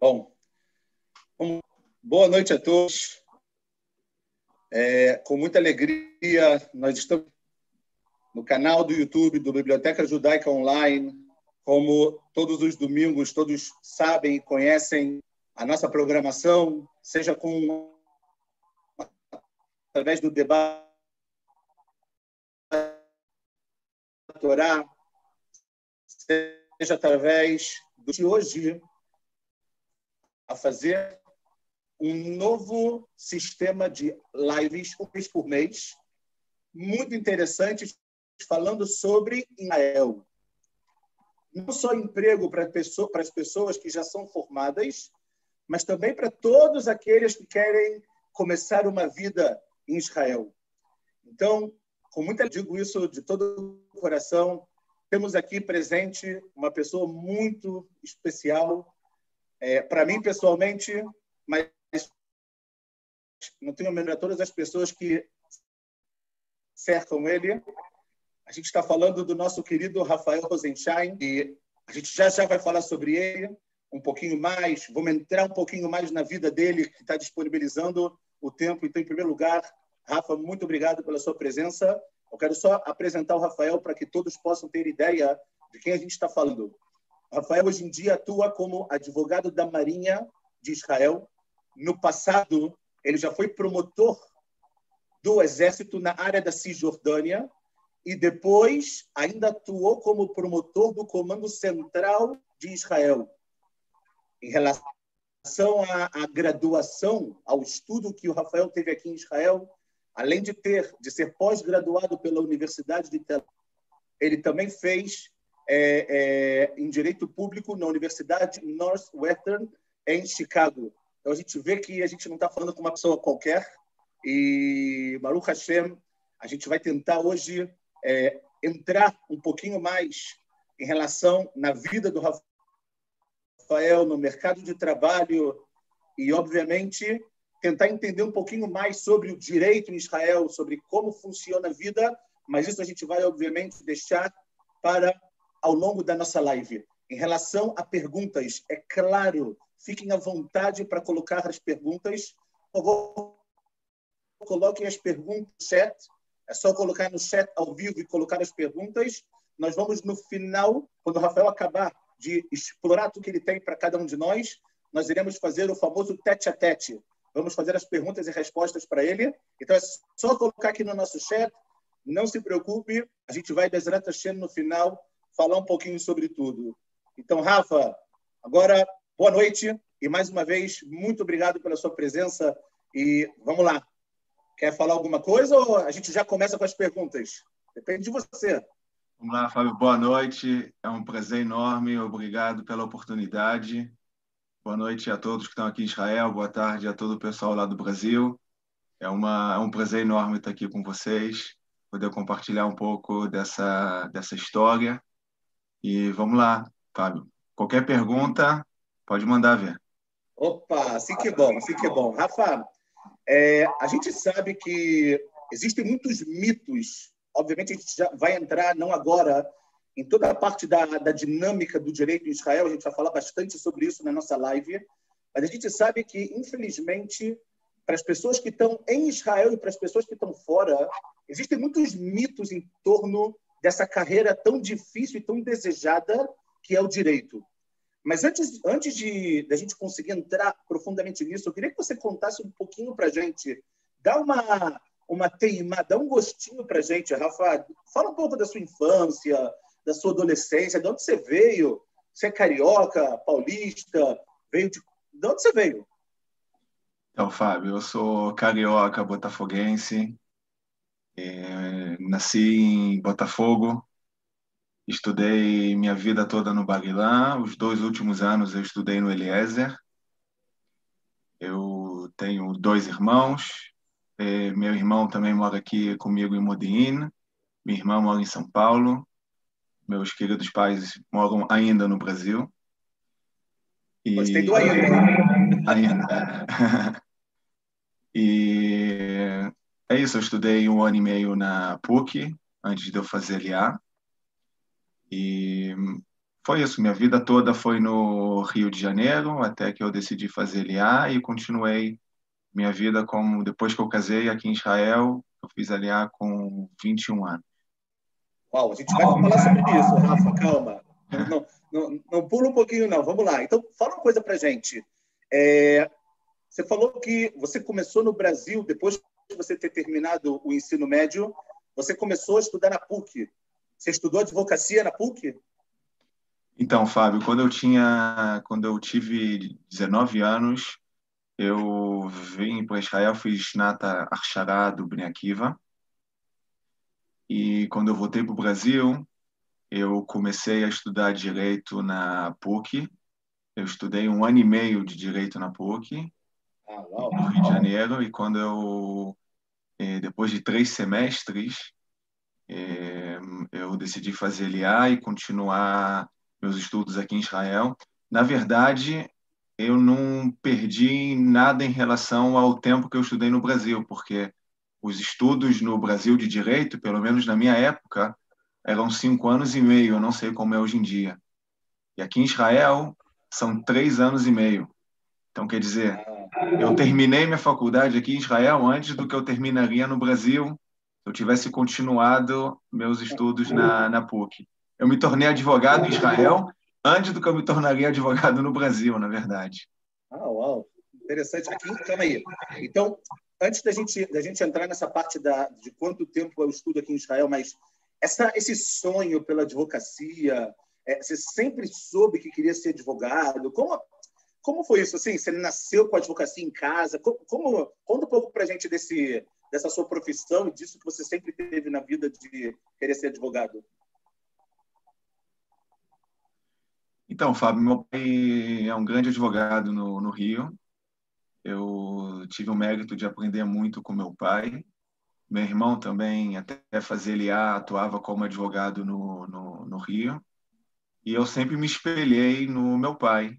Bom, boa noite a todos. É, com muita alegria, nós estamos no canal do YouTube do Biblioteca Judaica Online. Como todos os domingos, todos sabem e conhecem a nossa programação, seja com através do debate Torá, seja através do de hoje a fazer um novo sistema de lives, uma vez por mês, muito interessante, falando sobre Israel. Não só emprego para, para as pessoas que já são formadas, mas também para todos aqueles que querem começar uma vida em Israel. Então, com muita digo isso de todo o coração, temos aqui presente uma pessoa muito especial, é, para mim pessoalmente, mas não tenho a todas as pessoas que cercam ele. A gente está falando do nosso querido Rafael Rosenstein e a gente já já vai falar sobre ele um pouquinho mais. Vamos entrar um pouquinho mais na vida dele, que está disponibilizando o tempo. Então, em primeiro lugar, Rafa, muito obrigado pela sua presença. Eu quero só apresentar o Rafael para que todos possam ter ideia de quem a gente está falando. Rafael hoje em dia atua como advogado da Marinha de Israel. No passado, ele já foi promotor do Exército na área da Cisjordânia e depois ainda atuou como promotor do Comando Central de Israel. Em relação à, à graduação, ao estudo que o Rafael teve aqui em Israel, além de ter de ser pós-graduado pela Universidade de Tel ele também fez é, é, em direito público na Universidade Northwestern em Chicago. Então a gente vê que a gente não está falando com uma pessoa qualquer e Baruch Hashem, a gente vai tentar hoje é, entrar um pouquinho mais em relação na vida do Rafael, no mercado de trabalho e, obviamente, tentar entender um pouquinho mais sobre o direito em Israel, sobre como funciona a vida, mas isso a gente vai, obviamente, deixar para ao longo da nossa live. Em relação a perguntas, é claro, fiquem à vontade para colocar as perguntas. Por favor, coloquem as perguntas no chat. É só colocar no chat ao vivo e colocar as perguntas. Nós vamos, no final, quando o Rafael acabar de explorar tudo que ele tem para cada um de nós, nós iremos fazer o famoso tete a tete. Vamos fazer as perguntas e respostas para ele. Então, é só colocar aqui no nosso chat. Não se preocupe, a gente vai, Bezerra no final, falar um pouquinho sobre tudo. Então, Rafa, agora, boa noite e mais uma vez, muito obrigado pela sua presença e vamos lá. Quer falar alguma coisa ou a gente já começa com as perguntas? Depende de você. Vamos lá, Fábio. Boa noite. É um prazer enorme. Obrigado pela oportunidade. Boa noite a todos que estão aqui em Israel. Boa tarde a todo o pessoal lá do Brasil. É, uma, é um prazer enorme estar aqui com vocês, poder compartilhar um pouco dessa, dessa história e vamos lá, Fábio. Qualquer pergunta, pode mandar ver. Opa, assim que bom, assim que bom. Rafa, é, a gente sabe que existem muitos mitos. Obviamente, a gente já vai entrar, não agora, em toda a parte da, da dinâmica do direito em Israel. A gente vai falar bastante sobre isso na nossa live. Mas a gente sabe que, infelizmente, para as pessoas que estão em Israel e para as pessoas que estão fora, existem muitos mitos em torno dessa carreira tão difícil e tão desejada que é o direito. Mas antes, antes de da gente conseguir entrar profundamente nisso, eu queria que você contasse um pouquinho para gente, dá uma uma teima, dá um gostinho para gente, Rafa. Fala um pouco da sua infância, da sua adolescência, de onde você veio? Você é carioca, paulista? Veio de, de onde você veio? Então, Fábio, eu sou carioca, botafoguense, é, nasci em Botafogo, estudei minha vida toda no Barilã. Os dois últimos anos eu estudei no Eliezer. Eu tenho dois irmãos. É, meu irmão também mora aqui comigo em Modin. Minha irmã mora em São Paulo. Meus queridos pais moram ainda no Brasil. E... Gostei do ainda. Ainda. e é isso, eu estudei um ano e meio na PUC, antes de eu fazer LA. E foi isso. Minha vida toda foi no Rio de Janeiro, até que eu decidi fazer LA e continuei minha vida como depois que eu casei aqui em Israel, eu fiz LA com 21 anos. Uau, a gente vai falar sobre isso, Rafa, calma. Não, não, não pula um pouquinho, não. Vamos lá. Então, fala uma coisa pra gente. É, você falou que você começou no Brasil, depois de você ter terminado o ensino médio, você começou a estudar na PUC. Você estudou advocacia na PUC? Então, Fábio, quando eu tinha, quando eu tive 19 anos, eu vim para Israel, fiz Nata Archará do Bnei Akiva. E quando eu voltei para o Brasil, eu comecei a estudar direito na PUC. Eu estudei um ano e meio de direito na PUC, ah, no Rio de Janeiro. E quando eu, eh, depois de três semestres, eh, eu decidi fazer LA e continuar meus estudos aqui em Israel. Na verdade, eu não perdi nada em relação ao tempo que eu estudei no Brasil, porque os estudos no Brasil de direito, pelo menos na minha época, eram cinco anos e meio, eu não sei como é hoje em dia. E aqui em Israel são três anos e meio. Então, quer dizer, eu terminei minha faculdade aqui em Israel antes do que eu terminaria no Brasil se eu tivesse continuado meus estudos na, na PUC. Eu me tornei advogado em Israel antes do que eu me tornaria advogado no Brasil, na verdade. Ah, uau! Interessante. Aqui, calma aí. Então, antes da gente, da gente entrar nessa parte da, de quanto tempo eu estudo aqui em Israel, mas essa, esse sonho pela advocacia, é, você sempre soube que queria ser advogado? Como, como foi isso? Assim, você nasceu com a advocacia em casa? Como, como conta um pouco para a gente desse, dessa sua profissão e disso que você sempre teve na vida de querer ser advogado. Então, Fábio, meu pai é um grande advogado no, no Rio. Eu tive o mérito de aprender muito com meu pai. Meu irmão também, até fazer LA, atuava como advogado no, no, no Rio. E eu sempre me espelhei no meu pai.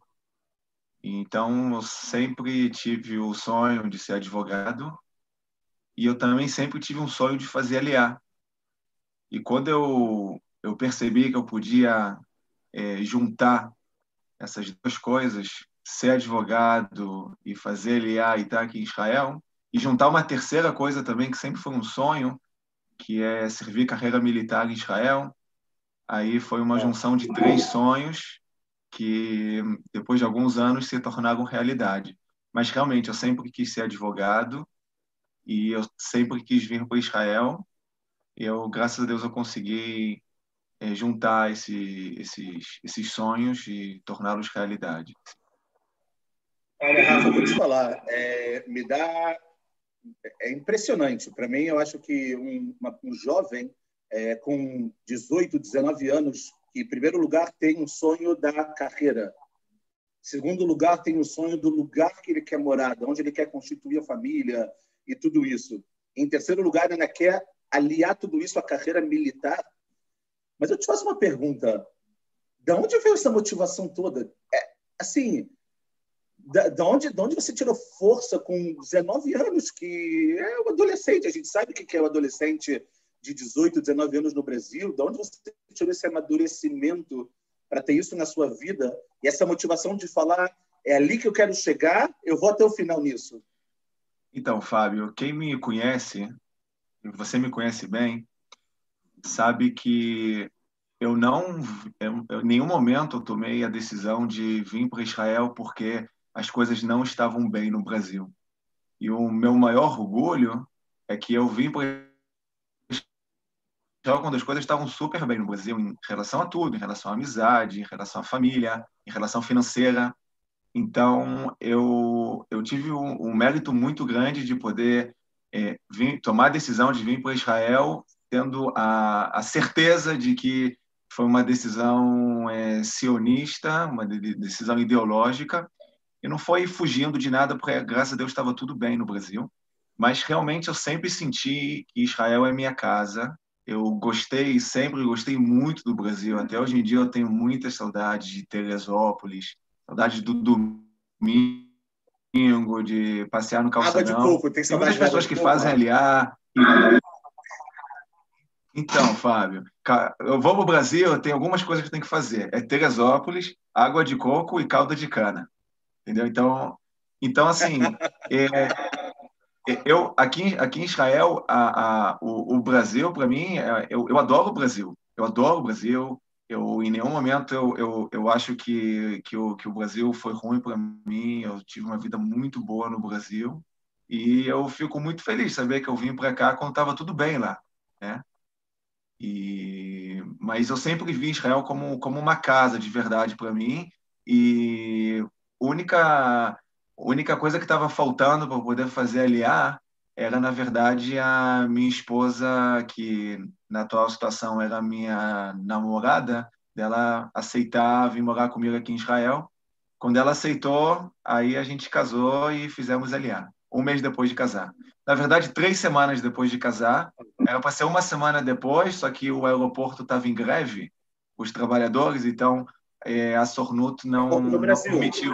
Então, eu sempre tive o sonho de ser advogado. E eu também sempre tive um sonho de fazer LA. E quando eu, eu percebi que eu podia é, juntar essas duas coisas, ser advogado e fazer LA e estar aqui em Israel, e juntar uma terceira coisa também, que sempre foi um sonho, que é servir carreira militar em Israel. Aí foi uma junção de três sonhos que, depois de alguns anos, se tornaram realidade. Mas realmente, eu sempre quis ser advogado e eu sempre quis vir para Israel. Eu, graças a Deus, eu consegui é, juntar esse, esses, esses sonhos e torná-los realidade. Olha, Rafa, vou te falar, é, me dá. É impressionante. Para mim, eu acho que um, uma, um jovem é, com 18, 19 anos, que, em primeiro lugar, tem um sonho da carreira. Em segundo lugar, tem o sonho do lugar que ele quer morar, de onde ele quer constituir a família e tudo isso. Em terceiro lugar, ainda quer aliar tudo isso à carreira militar mas eu te faço uma pergunta. Da onde veio essa motivação toda? É, assim, da, da, onde, da onde você tirou força com 19 anos, que é um adolescente? A gente sabe o que é o adolescente de 18, 19 anos no Brasil. Da onde você tirou esse amadurecimento para ter isso na sua vida? E essa motivação de falar, é ali que eu quero chegar, eu vou até o final nisso. Então, Fábio, quem me conhece, você me conhece bem, sabe que eu não, eu, em nenhum momento eu tomei a decisão de vir para Israel porque as coisas não estavam bem no Brasil. E o meu maior orgulho é que eu vim para Israel quando as coisas estavam super bem no Brasil em relação a tudo, em relação à amizade, em relação à família, em relação financeira. Então, eu, eu tive um, um mérito muito grande de poder é, vir, tomar a decisão de vir para Israel tendo a, a certeza de que foi uma decisão é, sionista, uma decisão ideológica, e não foi fugindo de nada, porque graças a Deus estava tudo bem no Brasil. Mas realmente eu sempre senti que Israel é minha casa. Eu gostei, sempre gostei muito do Brasil. Até hoje em dia eu tenho muitas saudades de Teresópolis, saudades do domingo, de passear no calçadão. Água de coco, tem, tem muitas pessoas que fazem aliar. E Então, Fábio, eu vou para o Brasil, tem algumas coisas que eu tenho que fazer. É Teresópolis, água de coco e calda de cana. Entendeu? Então, então assim, é eu aqui, aqui em Israel, a, a, o, o Brasil, para mim, é, eu, eu adoro o Brasil. Eu adoro o Brasil. Eu, em nenhum momento eu, eu, eu acho que, que, o, que o Brasil foi ruim para mim. Eu tive uma vida muito boa no Brasil. E eu fico muito feliz de saber que eu vim para cá quando estava tudo bem lá. Né? E, mas eu sempre vi Israel como, como uma casa de verdade para mim. E única única coisa que estava faltando para poder fazer aliar era, na verdade, a minha esposa, que na atual situação era minha namorada, dela aceitar vir morar comigo aqui em Israel. Quando ela aceitou, aí a gente casou e fizemos aliar, um mês depois de casar. Na verdade, três semanas depois de casar, era para ser uma semana depois, só que o aeroporto estava em greve, os trabalhadores, então é, a Sornut não, não permitiu.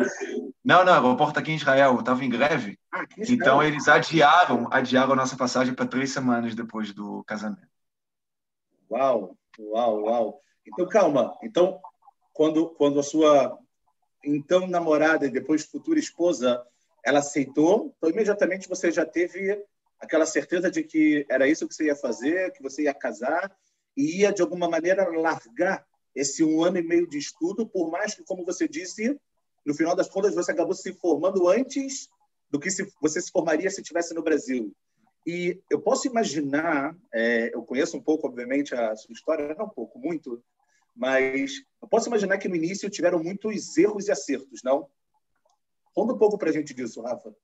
Não, não, o aeroporto aqui em Israel estava em greve. Ah, então eles adiaram, adiaram a nossa passagem para três semanas depois do casamento. Uau, uau, uau. Então calma. Então quando quando a sua então namorada e depois futura esposa ela aceitou, então imediatamente você já teve aquela certeza de que era isso que você ia fazer, que você ia casar e ia de alguma maneira largar esse um ano e meio de estudo, por mais que, como você disse, no final das contas, você acabou se formando antes do que se, você se formaria se estivesse no Brasil. E eu posso imaginar, é, eu conheço um pouco, obviamente, a sua história, não um pouco, muito, mas eu posso imaginar que no início tiveram muitos erros e acertos, não? Conta um pouco para a gente disso, Rafa.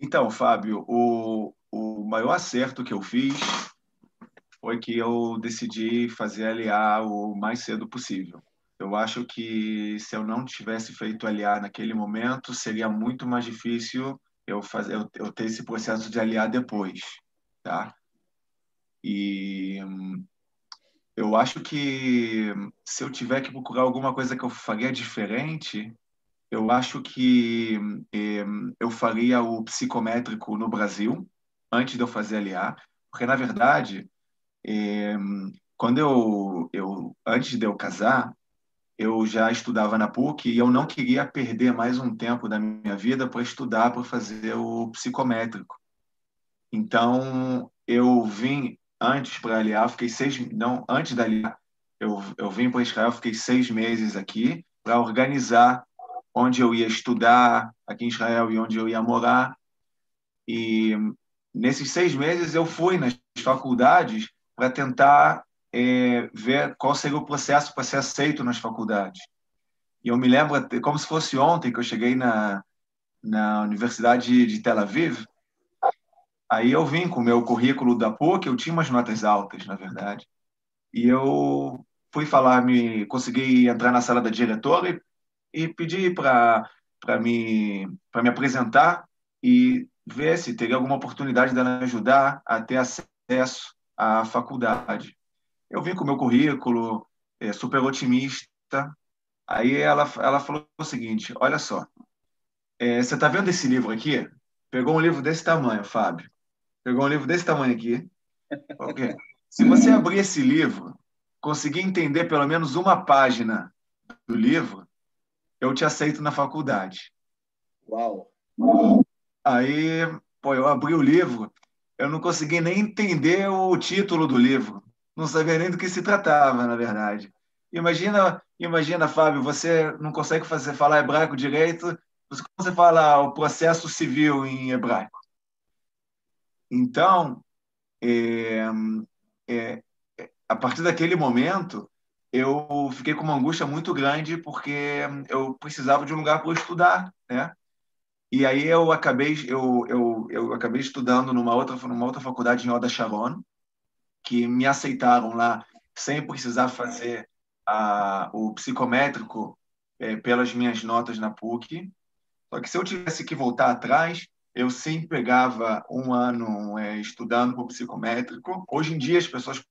Então, Fábio, o, o maior acerto que eu fiz foi que eu decidi fazer LA o mais cedo possível. Eu acho que se eu não tivesse feito LA naquele momento, seria muito mais difícil eu fazer eu, eu ter esse processo de LA depois, tá? E eu acho que se eu tiver que procurar alguma coisa que eu faria diferente, eu acho que eh, eu faria o psicométrico no Brasil antes de eu fazer LA, porque na verdade é, quando eu, eu, antes de eu casar, eu já estudava na PUC e eu não queria perder mais um tempo da minha vida para estudar, para fazer o psicométrico. Então, eu vim antes para aliar, fiquei seis, não, antes da aliar, eu, eu vim para Israel, fiquei seis meses aqui para organizar onde eu ia estudar aqui em Israel e onde eu ia morar. E nesses seis meses eu fui nas faculdades para tentar é, ver qual seria o processo para ser aceito nas faculdades. E eu me lembro, como se fosse ontem, que eu cheguei na, na Universidade de Tel Aviv, aí eu vim com o meu currículo da PUC, eu tinha umas notas altas, na verdade, e eu fui falar, me consegui entrar na sala da diretora e, e pedi para me, me apresentar e ver se teria alguma oportunidade dela me ajudar a ter acesso a faculdade. Eu vim com o meu currículo, é, super otimista. Aí ela, ela falou o seguinte: olha só, é, você está vendo esse livro aqui? Pegou um livro desse tamanho, Fábio. Pegou um livro desse tamanho aqui. Okay. Se você abrir esse livro, conseguir entender pelo menos uma página do livro, eu te aceito na faculdade. Uau! Aí, pô, eu abri o livro, eu não consegui nem entender o título do livro. Não sabia nem do que se tratava, na verdade. Imagina, imagina, Fábio, você não consegue fazer falar hebraico direito, como você fala o processo civil em hebraico? Então, é, é, a partir daquele momento, eu fiquei com uma angústia muito grande porque eu precisava de um lugar para estudar, né? E aí eu acabei eu, eu, eu acabei estudando numa outra numa outra faculdade em Oda Sharon, que me aceitaram lá sem precisar fazer a, o psicométrico é, pelas minhas notas na PUC. Só que se eu tivesse que voltar atrás, eu sim pegava um ano é, estudando o psicométrico. Hoje em dia as pessoas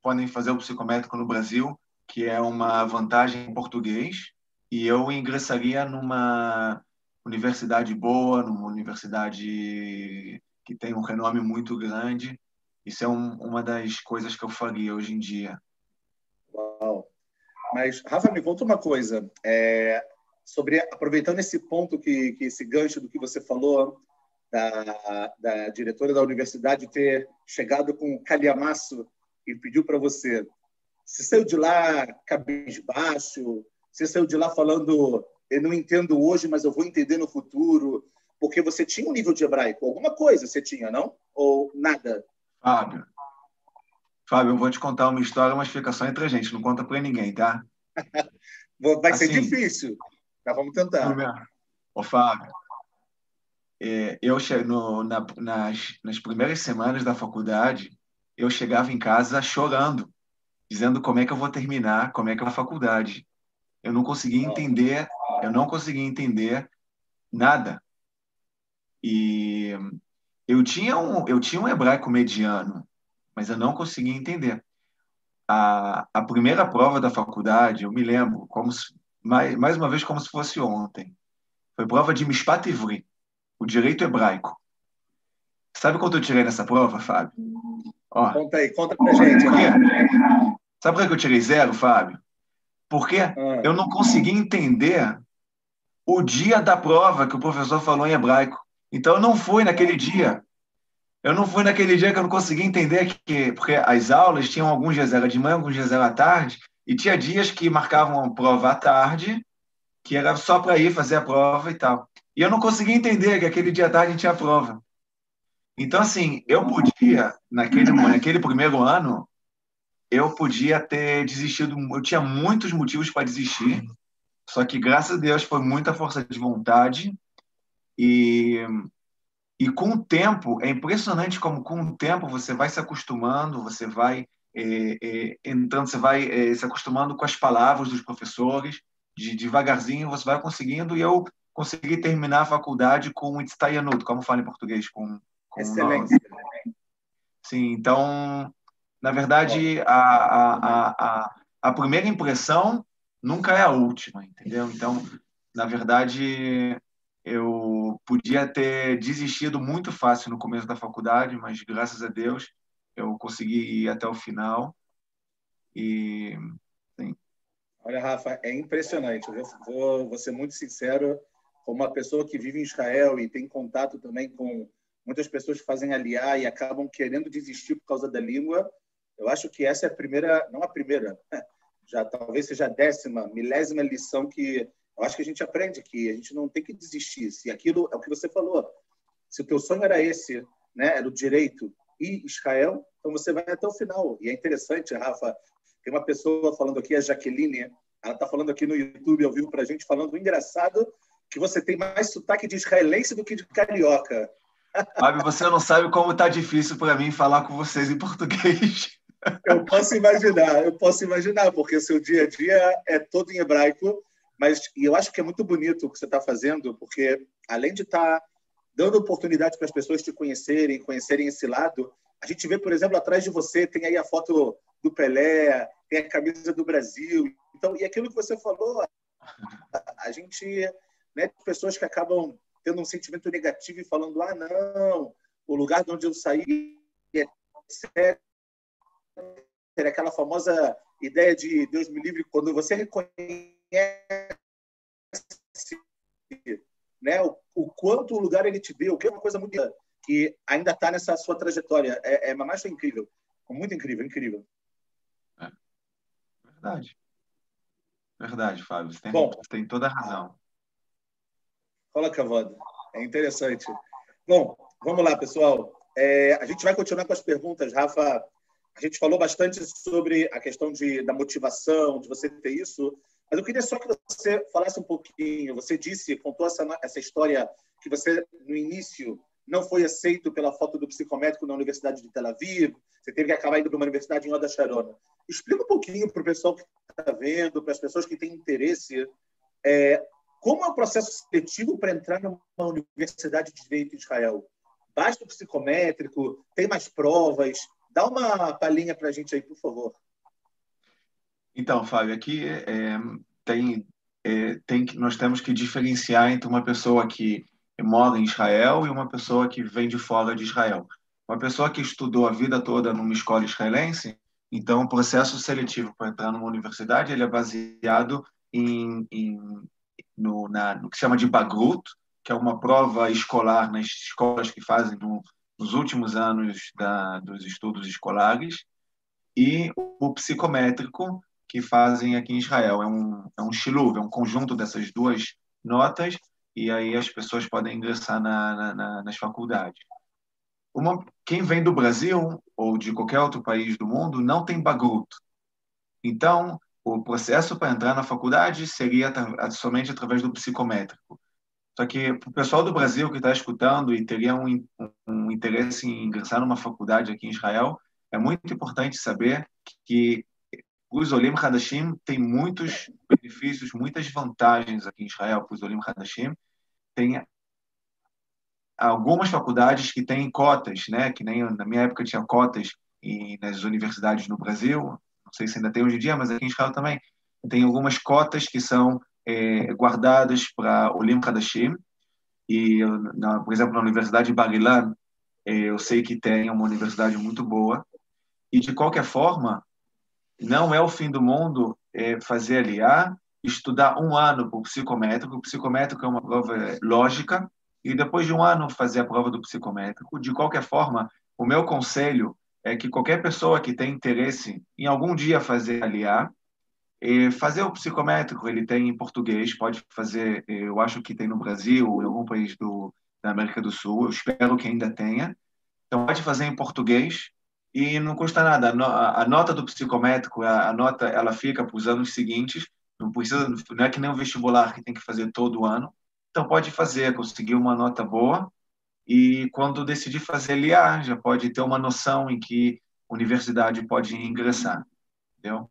podem fazer o psicométrico no Brasil, que é uma vantagem em português e eu ingressaria numa universidade boa, numa universidade que tem um renome muito grande. Isso é um, uma das coisas que eu faria hoje em dia. Uau! Mas, Rafa, me conta uma coisa. É, sobre aproveitando esse ponto que, que esse gancho do que você falou da, da diretora da universidade ter chegado com o calhamaço e pediu para você. Você saiu de lá cabisbaixo? Você saiu de lá falando eu não entendo hoje, mas eu vou entender no futuro? Porque você tinha um nível de hebraico. Alguma coisa você tinha, não? Ou nada? Fábio, Fábio, eu vou te contar uma história, mas fica só entre a gente, não conta para ninguém, tá? Vai ser assim, difícil, mas vamos tentar. Ô, Fábio, é, eu no, na, nas, nas primeiras semanas da faculdade, eu chegava em casa chorando, dizendo como é que eu vou terminar, como é que é a faculdade. Eu não conseguia entender, eu não conseguia entender nada. E eu tinha um, eu tinha um hebraico mediano, mas eu não conseguia entender. A, a primeira prova da faculdade, eu me lembro, como se, mais, mais uma vez como se fosse ontem. Foi prova de Mishpat Ivri o direito hebraico. Sabe quanto eu tirei nessa prova, Fábio? Ó, conta aí, conta pra gente. Sabe por que eu tirei zero, Fábio? Porque ah. eu não consegui entender o dia da prova que o professor falou em hebraico. Então eu não fui naquele dia. Eu não fui naquele dia que eu não consegui entender que porque as aulas tinham alguns dias era de manhã, alguns dias era à tarde, e tinha dias que marcavam a prova à tarde, que era só para ir fazer a prova e tal. E eu não conseguia entender que aquele dia à tarde tinha prova. Então, assim, eu podia, naquele, naquele primeiro ano, eu podia ter desistido, eu tinha muitos motivos para desistir, só que, graças a Deus, foi muita força de vontade e, e com o tempo, é impressionante como com o tempo você vai se acostumando, você vai é, é, entrando, você vai é, se acostumando com as palavras dos professores, de, devagarzinho você vai conseguindo, e eu consegui terminar a faculdade com o Itztayanut, como fala em português, com, com Excelente. Sim, então, na verdade, a, a, a, a primeira impressão nunca é a última, entendeu? Então, na verdade, eu podia ter desistido muito fácil no começo da faculdade, mas graças a Deus eu consegui ir até o final. E sim. Olha, Rafa, é impressionante. Eu vou, vou ser muito sincero como uma pessoa que vive em Israel e tem contato também com muitas pessoas que fazem aliar e acabam querendo desistir por causa da língua, eu acho que essa é a primeira, não a primeira, já talvez seja a décima, milésima lição que eu acho que a gente aprende que a gente não tem que desistir. Se aquilo é o que você falou, se o teu sonho era esse, né, era o direito e Israel, então você vai até o final. E é interessante, Rafa, tem uma pessoa falando aqui, a Jaqueline, ela está falando aqui no YouTube vivo para a gente, falando engraçado que você tem mais sotaque de israelense do que de carioca. Fábio, você não sabe como está difícil para mim falar com vocês em português. Eu posso imaginar, eu posso imaginar, porque o seu dia a dia é todo em hebraico, mas e eu acho que é muito bonito o que você está fazendo, porque além de estar tá dando oportunidade para as pessoas te conhecerem, conhecerem esse lado, a gente vê, por exemplo, atrás de você tem aí a foto do Pelé, tem a camisa do Brasil, então e aquilo que você falou, a, a gente né, pessoas que acabam tendo um sentimento negativo e falando: ah, não, o lugar de onde eu saí é sério. Aquela famosa ideia de Deus me livre, quando você reconhece né, o, o quanto o lugar ele te deu, que é uma coisa muito que ainda está nessa sua trajetória. É, é mais incrível. Muito incrível, incrível. É. Verdade. Verdade, Fábio. Você tem, Bom, tem toda a razão. Fala, Cavada. É interessante. Bom, vamos lá, pessoal. É, a gente vai continuar com as perguntas, Rafa. A gente falou bastante sobre a questão de, da motivação, de você ter isso, mas eu queria só que você falasse um pouquinho. Você disse, contou essa, essa história que você, no início, não foi aceito pela foto do psicométrico na Universidade de Tel Aviv, você teve que acabar indo para uma universidade em Oda Sharona. Explica um pouquinho para o pessoal que está vendo, para as pessoas que têm interesse, é, como é o processo seletivo para entrar numa universidade de direito em Israel? Basta o psicométrico? Tem mais provas? Dá uma palhinha para a gente aí, por favor. Então, Fábio, aqui é, tem, é, tem nós temos que diferenciar entre uma pessoa que mora em Israel e uma pessoa que vem de fora de Israel. Uma pessoa que estudou a vida toda numa escola israelense, então o processo seletivo para entrar numa universidade ele é baseado em, em no, na, no que se chama de Bagrut, que é uma prova escolar nas escolas que fazem no, nos últimos anos da, dos estudos escolares, e o psicométrico, que fazem aqui em Israel. É um, é um shiluv, é um conjunto dessas duas notas, e aí as pessoas podem ingressar na, na, na, nas faculdades. Uma, quem vem do Brasil ou de qualquer outro país do mundo não tem bagrut. Então, o processo para entrar na faculdade seria somente através do psicométrico. Só que para o pessoal do Brasil que está escutando e teria um, um, interesse em ingressar numa faculdade aqui em Israel, é muito importante saber que os Olim Hadashim têm muitos benefícios, muitas vantagens aqui em Israel para os Olim Hadashim. Tem algumas faculdades que têm cotas, né? que nem na minha época tinha cotas em, nas universidades no Brasil, não sei se ainda tem hoje em dia, mas aqui em Israel também tem algumas cotas que são é, guardadas para Olim Hadashim. E, na, por exemplo, na Universidade de Bar Ilan, é, eu sei que tem uma universidade muito boa. E, de qualquer forma, não é o fim do mundo é, fazer aliar, estudar um ano para o psicométrico. O psicométrico é uma prova lógica, e depois de um ano fazer a prova do psicométrico. De qualquer forma, o meu conselho é que qualquer pessoa que tem interesse em algum dia fazer aliar, e fazer o psicométrico, ele tem em português, pode fazer, eu acho que tem no Brasil, em algum país do, da América do Sul, eu espero que ainda tenha. Então, pode fazer em português e não custa nada. A nota do psicométrico, a nota, ela fica para os anos seguintes, não precisa, não é que nem o vestibular que tem que fazer todo ano. Então, pode fazer, conseguir uma nota boa e quando decidir fazer LIA, já pode ter uma noção em que universidade pode ingressar. Entendeu?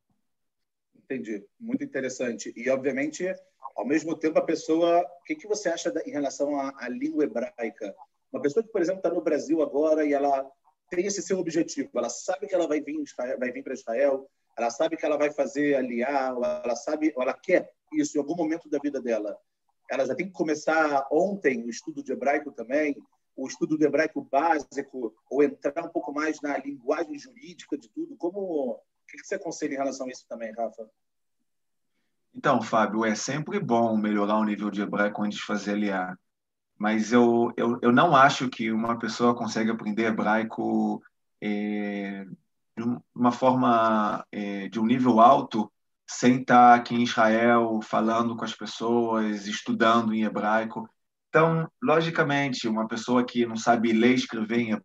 Entendi. Muito interessante. E, obviamente, ao mesmo tempo, a pessoa. O que, que você acha em relação à, à, língua hebraica? Uma pessoa que, por exemplo, está no Brasil agora e ela tem esse seu objetivo, ela sabe que ela vai vir, vai vir para Israel, ela sabe que ela vai fazer aliar, ela sabe, ela quer isso em algum momento da vida dela. Ela já tem que começar ontem o estudo de hebraico também, o estudo do hebraico básico, ou entrar um pouco mais na linguagem jurídica de tudo. Como que você aconselha em relação a isso também, Rafa? Então, Fábio, é sempre bom melhorar o nível de hebraico antes de fazer LA. Mas eu, eu, eu não acho que uma pessoa consegue aprender hebraico é, de uma forma é, de um nível alto sem estar aqui em Israel falando com as pessoas, estudando em hebraico. Então, logicamente, uma pessoa que não sabe ler e escrever em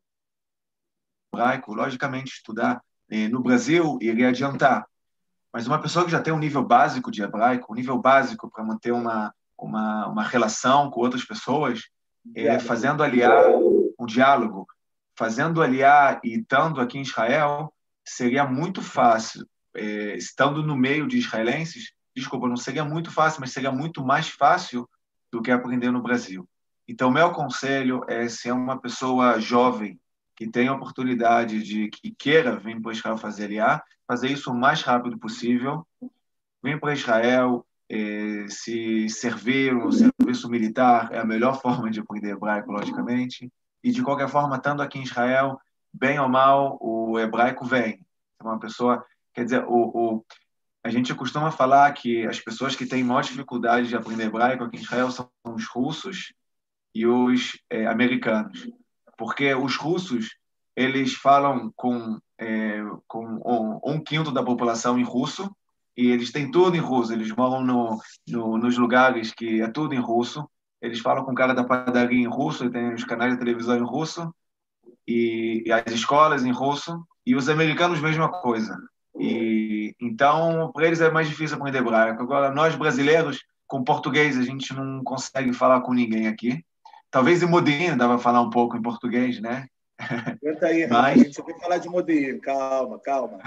hebraico, logicamente, estudar no Brasil iria adiantar. Mas uma pessoa que já tem um nível básico de hebraico, um nível básico para manter uma, uma, uma relação com outras pessoas, é, fazendo aliar um diálogo, fazendo aliar e estando aqui em Israel, seria muito fácil, é, estando no meio de israelenses, desculpa, não seria muito fácil, mas seria muito mais fácil do que aprender no Brasil. Então, meu conselho é se é uma pessoa jovem que tem a oportunidade de que queira vir para Israel fazer IA, fazer isso o mais rápido possível, vir para Israel, eh, se servir no serviço militar é a melhor forma de aprender hebraico, logicamente, e de qualquer forma, estando aqui em Israel, bem ou mal, o hebraico vem. É uma pessoa, quer dizer, o, o a gente costuma falar que as pessoas que têm maior dificuldade de aprender hebraico aqui em Israel são os russos e os eh, americanos porque os russos eles falam com, é, com um, um, quinto da população em russo e eles têm tudo em russo. Eles moram no, no, nos lugares que é tudo em russo. Eles falam com o cara da padaria em russo, tem os canais de televisão em russo e, e as escolas em russo. E os americanos mesma coisa. E então para eles é mais difícil aprender hebraico. Agora nós brasileiros com português a gente não consegue falar com ninguém aqui. Talvez em Modinho dava falar um pouco em português, né? Aguenta aí, Mas... a gente vai falar de Modinho. Calma, calma.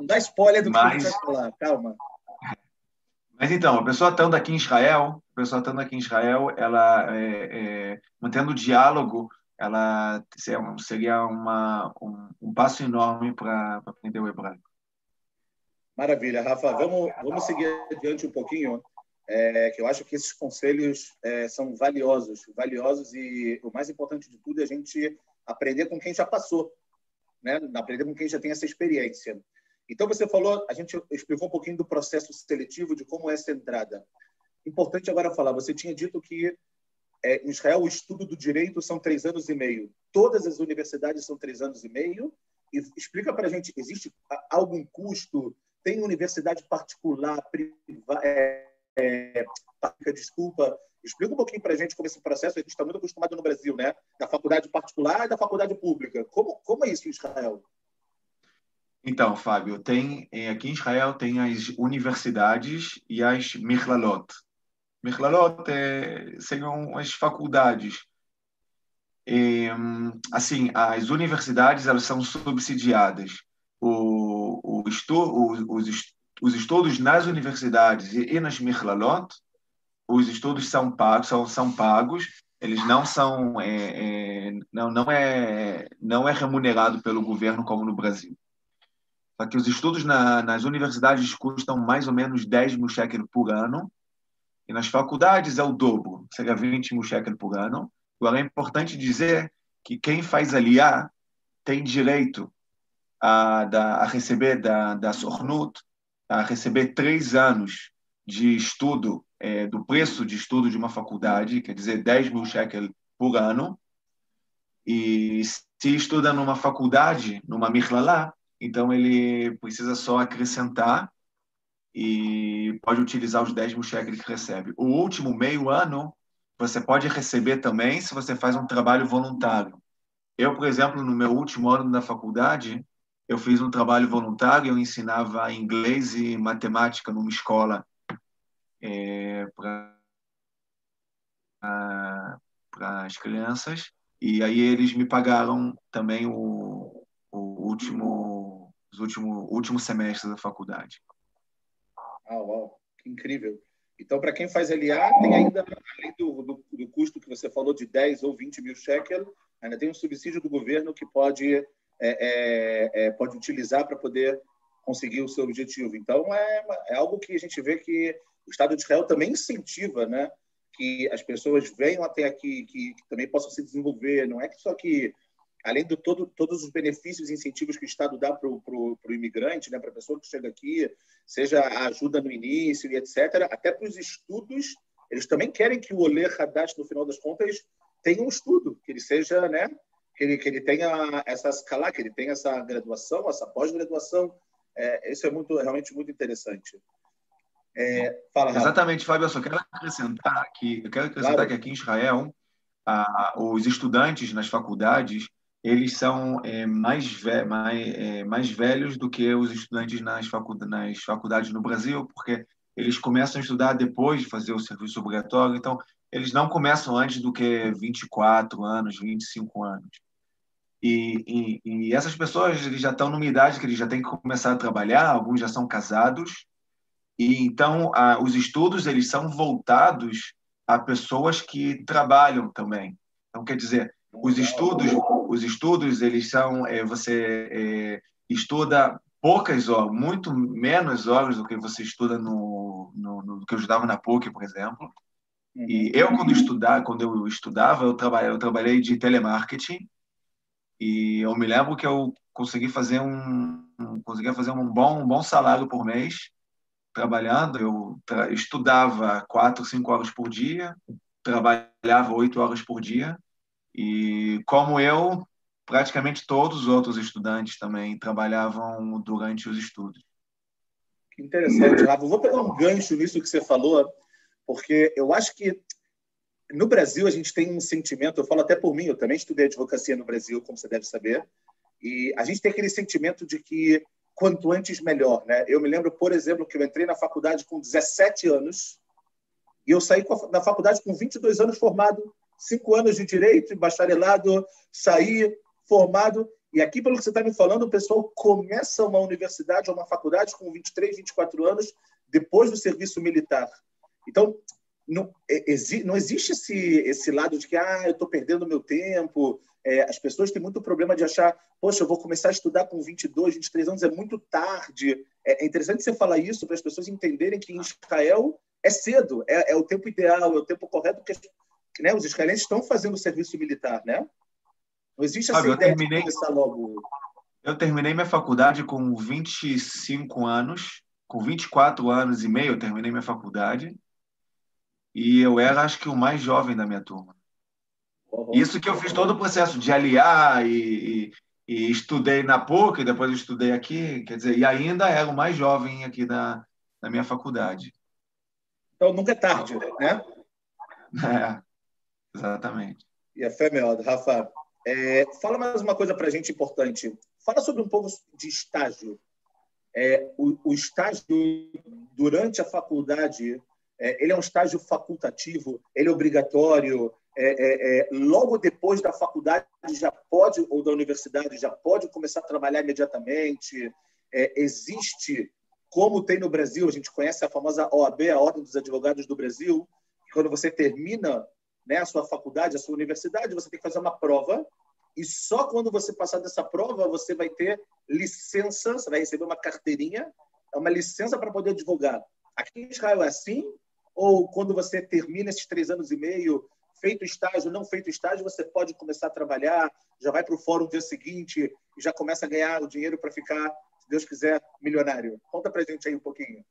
Não dá spoiler do que Mas... a gente vai falar, calma. Mas então, a pessoa estando aqui em Israel, a pessoa estando aqui em Israel, ela é, é, mantendo o diálogo, ela seria uma, um, um passo enorme para aprender o hebraico. Maravilha, Rafa. Vamos, vamos seguir adiante um pouquinho. É, que eu acho que esses conselhos é, são valiosos, valiosos e o mais importante de tudo é a gente aprender com quem já passou, né? Aprender com quem já tem essa experiência. Então você falou, a gente explicou um pouquinho do processo seletivo de como é essa entrada. Importante agora falar, você tinha dito que é, em Israel o estudo do direito são três anos e meio. Todas as universidades são três anos e meio. E explica para a gente, existe algum custo? Tem universidade particular, privada? É, é, desculpa, explica um pouquinho para a gente como esse processo, a gente está muito acostumado no Brasil, né? Da faculdade particular e da faculdade pública. Como, como é isso em Israel? Então, Fábio, tem eh, aqui em Israel tem as universidades e as michalot. Michalot é, seriam as faculdades. E, assim, as universidades elas são subsidiadas. O, o estu, os, os estudos nas universidades e nas Michlalot, os estudos são pagos, são, são pagos, eles não são é, é, não, não é não é remunerado pelo governo como no Brasil. Só que os estudos na, nas universidades custam mais ou menos 10 mil shekels por ano, e nas faculdades é o dobro, seria 20 mil shekels por ano. Agora é importante dizer que quem faz aliar tem direito a, da, a receber da, da Sornut a receber três anos de estudo, é, do preço de estudo de uma faculdade, quer dizer, 10 mil shekels por ano. E se estuda numa faculdade, numa Mirlalá, então ele precisa só acrescentar e pode utilizar os 10 mil shekels que recebe. O último meio ano, você pode receber também se você faz um trabalho voluntário. Eu, por exemplo, no meu último ano da faculdade, eu fiz um trabalho voluntário, eu ensinava inglês e matemática numa escola é, para as crianças, e aí eles me pagaram também o, o último, os último, último semestre da faculdade. Ah, uau, que incrível. Então, para quem faz LA, tem ainda, além do, do, do, custo que você falou de 10 ou 20 mil shekel, ainda tem um subsídio do governo que pode é, é, é, pode utilizar para poder conseguir o seu objetivo. Então, é, é algo que a gente vê que o Estado de Israel também incentiva, né? Que as pessoas venham até aqui, que, que também possam se desenvolver. Não é que só que, além de todo, todos os benefícios e incentivos que o Estado dá para o imigrante, né? Para a pessoa que chega aqui, seja a ajuda no início e etc., até para os estudos, eles também querem que o Oler Haddad, no final das contas, tenha um estudo, que ele seja, né? Que ele, que ele tenha essa escala, que ele tenha essa graduação, essa pós-graduação. É, isso é muito, realmente muito interessante. É, fala, Exatamente, Fábio. Eu só quero acrescentar que eu quero acrescentar claro. que aqui em Israel a, os estudantes nas faculdades eles são é, mais, ve mais, é, mais velhos do que os estudantes nas, faculdades, nas faculdades no Brasil, porque eles começam a estudar depois de fazer o serviço obrigatório, então eles não começam antes do que 24 anos, 25 anos. E, e, e, essas pessoas eles já estão numa idade que eles já têm que começar a trabalhar, alguns já são casados, e então a, os estudos eles são voltados a pessoas que trabalham também. Então quer dizer, os estudos, os estudos eles são é, você é, estuda poucas horas, muito menos horas do que você estuda no, no, no que eu estudava na PUC, por exemplo. E eu quando estudar, quando eu estudava, eu eu trabalhei de telemarketing e eu me lembro que eu consegui fazer um, conseguia fazer um bom, um bom salário por mês trabalhando. Eu tra estudava quatro, cinco horas por dia, trabalhava oito horas por dia. E como eu, praticamente todos os outros estudantes também trabalhavam durante os estudos. Que interessante, Rafa. Vou pegar um gancho nisso que você falou, porque eu acho que no Brasil, a gente tem um sentimento, eu falo até por mim, eu também estudei advocacia no Brasil, como você deve saber, e a gente tem aquele sentimento de que quanto antes melhor, né? Eu me lembro, por exemplo, que eu entrei na faculdade com 17 anos e eu saí da faculdade com 22 anos formado, cinco anos de direito, bacharelado, saí formado. E aqui, pelo que você está me falando, o pessoal começa uma universidade ou uma faculdade com 23, 24 anos depois do serviço militar. Então, não, é, não existe esse, esse lado de que ah, eu estou perdendo meu tempo. É, as pessoas têm muito problema de achar, poxa, eu vou começar a estudar com 22, 23 anos, é muito tarde. É, é interessante você falar isso para as pessoas entenderem que em Israel é cedo, é, é, o tempo ideal, é o tempo correto, porque né, os israelenses estão fazendo o serviço militar, né? Não existe essa Fábio, ideia terminei, de começar logo. Eu terminei minha faculdade com 25 anos, com 24 anos e meio eu terminei minha faculdade, e eu era, acho que, o mais jovem da minha turma. Uhum. Isso que eu fiz todo o processo de aliar e, e, e estudei na PUC, e depois estudei aqui, quer dizer, e ainda era o mais jovem aqui da, da minha faculdade. Então nunca é tarde, né? É, exatamente. E a fé melhor, Rafa. É, fala mais uma coisa para a gente importante. Fala sobre um pouco de estágio. É, o, o, estágio durante a faculdade, é, ele é um estágio facultativo, ele é obrigatório. É, é, é, logo depois da faculdade já pode ou da universidade já pode começar a trabalhar imediatamente. existe como tem no Brasil, a gente conhece a famosa OAB, a Ordem dos Advogados do Brasil, quando você termina né, a sua faculdade, a sua universidade, você tem que fazer uma prova, e só quando você passar dessa prova, você vai ter licença, você vai receber uma carteirinha, é uma licença para poder advogar. Aqui em Israel é assim? Ou quando você termina esses três anos e meio, feito estágio, não feito estágio, você pode começar a trabalhar, já vai para o fórum no dia seguinte e já começa a ganhar o dinheiro para ficar se Deus quiser, milionário. Conta para gente aí um pouquinho.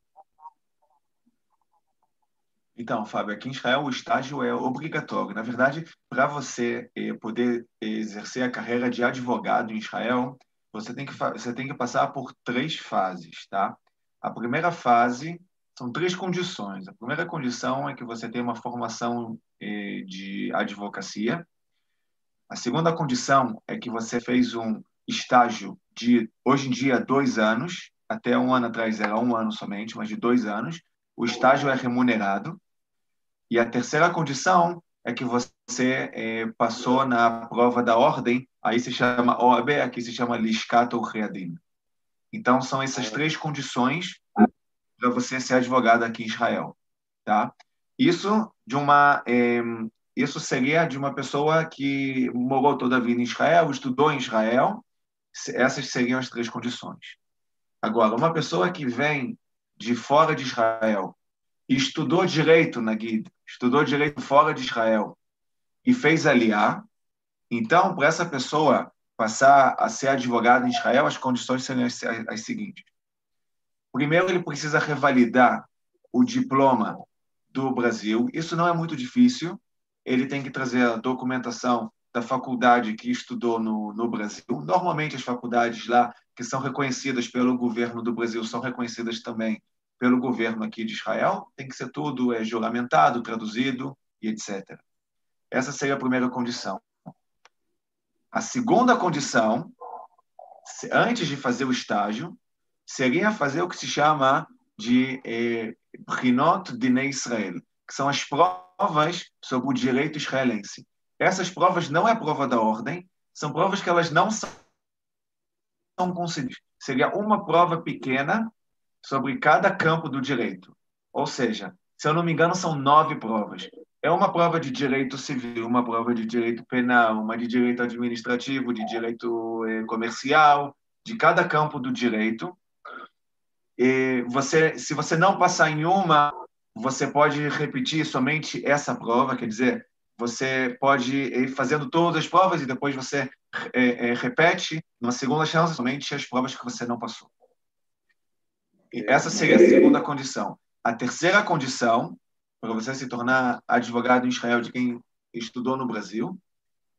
Então, Fábio, aqui em Israel o estágio é obrigatório. Na verdade, para você eh, poder exercer a carreira de advogado em Israel, você tem que você tem que passar por três fases, tá? A primeira fase são três condições. A primeira condição é que você tenha uma formação eh, de advocacia. A segunda condição é que você fez um estágio de, hoje em dia, dois anos, até um ano atrás era um ano somente, mas de dois anos, o estágio é remunerado. E a terceira condição é que você é, passou na prova da ordem, aí se chama OAB, aqui se chama Liscat ou Readin. Então, são essas três condições para você ser advogado aqui em Israel. Tá? Isso de uma é, isso seria de uma pessoa que morou toda a vida em Israel, estudou em Israel essas seriam as três condições. Agora, uma pessoa que vem de fora de Israel estudou direito na Guide, estudou direito fora de Israel e fez aliar, então, para essa pessoa passar a ser advogado em Israel, as condições seriam as, as seguintes. Primeiro, ele precisa revalidar o diploma do Brasil. Isso não é muito difícil. Ele tem que trazer a documentação da faculdade que estudou no, no Brasil. Normalmente, as faculdades lá que são reconhecidas pelo governo do Brasil são reconhecidas também pelo governo aqui de Israel. Tem que ser tudo é, juramentado, traduzido e etc. Essa seria a primeira condição. A segunda condição, antes de fazer o estágio, seria fazer o que se chama de eh, Brinot Dinei Israel, que são as provas sobre o direito israelense. Essas provas não é prova da ordem, são provas que elas não são concedidas. Seria uma prova pequena sobre cada campo do direito. Ou seja, se eu não me engano, são nove provas. É uma prova de direito civil, uma prova de direito penal, uma de direito administrativo, de direito eh, comercial, de cada campo do direito. E você, se você não passar em uma, você pode repetir somente essa prova, quer dizer, você pode ir fazendo todas as provas e depois você é, é, repete numa segunda chance somente as provas que você não passou. E essa seria a segunda condição. A terceira condição para você se tornar advogado em Israel de quem estudou no Brasil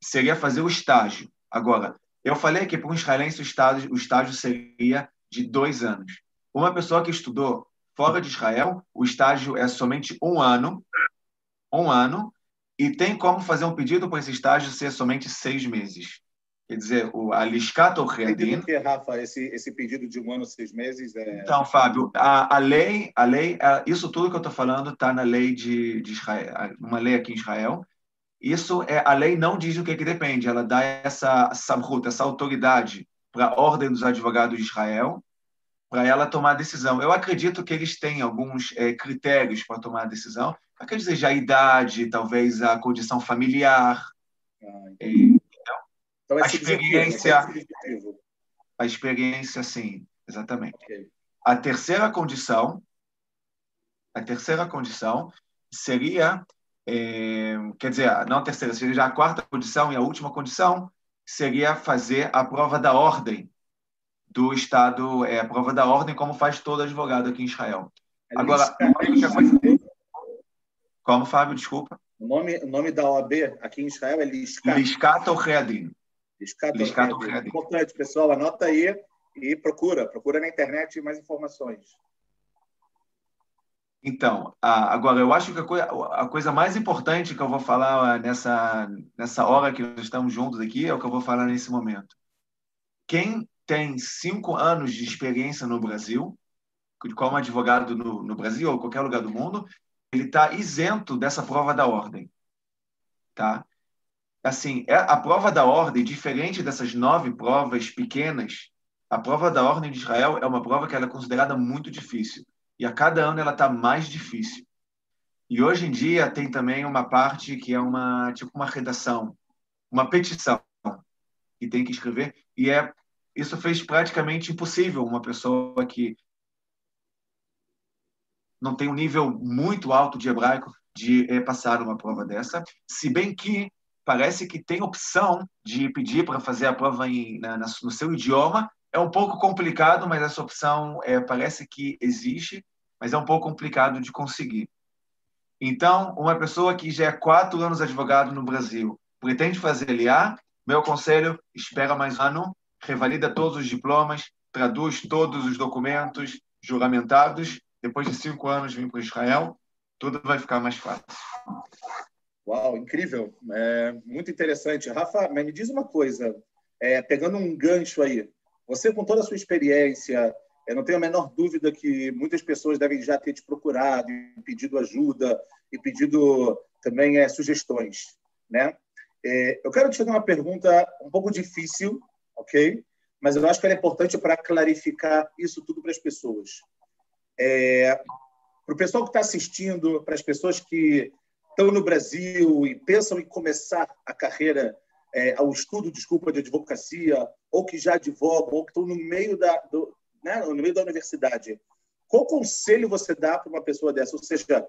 seria fazer o estágio. Agora, eu falei que para um israelense o estágio, o estágio seria de dois anos. Uma pessoa que estudou fora de Israel, o estágio é somente um ano, um ano, e tem como fazer um pedido para esse estágio ser somente seis meses. Quer dizer, o Aliscat Redin... Por que, Rafa, esse, esse pedido de um ano, seis meses? É... Então, Fábio, a, a lei, a lei isso tudo que eu estou falando está na lei de, de Israel, uma lei aqui em Israel. Isso é a lei não diz o que, que depende, ela dá essa samhut, essa autoridade para a ordem dos advogados de Israel, para ela tomar a decisão. Eu acredito que eles têm alguns é, critérios para tomar a decisão, quer dizer, já a idade, talvez a condição familiar. Ah, então, então, a experiência. A experiência, sim, exatamente. Okay. A terceira condição a terceira condição seria, é, quer dizer, não a terceira, seria a quarta condição e a última condição seria fazer a prova da ordem do Estado, é, a prova da ordem, como faz todo advogado aqui em Israel. É Agora, como, Fábio, desculpa? O nome, o nome da OAB aqui em Israel é Liscat. Liscat Orreadin. Liscat Orreadin. Importante, pessoal, anota aí e procura. Procura na internet mais informações. Então, agora, eu acho que a coisa, a coisa, mais importante que eu vou falar nessa, nessa hora que nós estamos juntos aqui é o que eu vou falar nesse momento. Quem tem cinco anos de experiência no Brasil, como advogado no, no Brasil ou qualquer lugar do mundo, ele está isento dessa prova da ordem. Tá? Assim, é, a prova da ordem, diferente dessas nove provas pequenas, a prova da ordem de Israel é uma prova que ela é considerada muito difícil e a cada ano ela está mais difícil. E hoje em dia tem também uma parte que é uma tipo uma redação, uma petição que tem que escrever e é isso fez praticamente impossível uma pessoa que não tem um nível muito alto de hebraico de é, passar uma prova dessa, se bem que parece que tem opção de pedir para fazer a prova em, na, no seu idioma é um pouco complicado, mas essa opção é, parece que existe, mas é um pouco complicado de conseguir. Então, uma pessoa que já é quatro anos advogado no Brasil, pretende fazer LA, meu conselho, espera mais um ano, revalida todos os diplomas, traduz todos os documentos juramentados, depois de cinco anos vem para Israel, tudo vai ficar mais fácil. Uau, incrível, é, muito interessante. Rafa, mas me diz uma coisa, é, pegando um gancho aí, você, com toda a sua experiência, eu não tenho a menor dúvida que muitas pessoas devem já ter te procurado pedido ajuda e pedido também é, sugestões, né? É, eu quero te fazer uma pergunta um pouco difícil, ok? Mas eu acho que ela é importante para clarificar isso tudo para as pessoas. É, para o pessoal que está assistindo, para as pessoas que estão no Brasil e pensam em começar a carreira é, ao estudo, desculpa, de advocacia, ou que já advogam, ou que estão no meio da, do, né, no meio da universidade. Qual conselho você dá para uma pessoa dessa? Ou seja,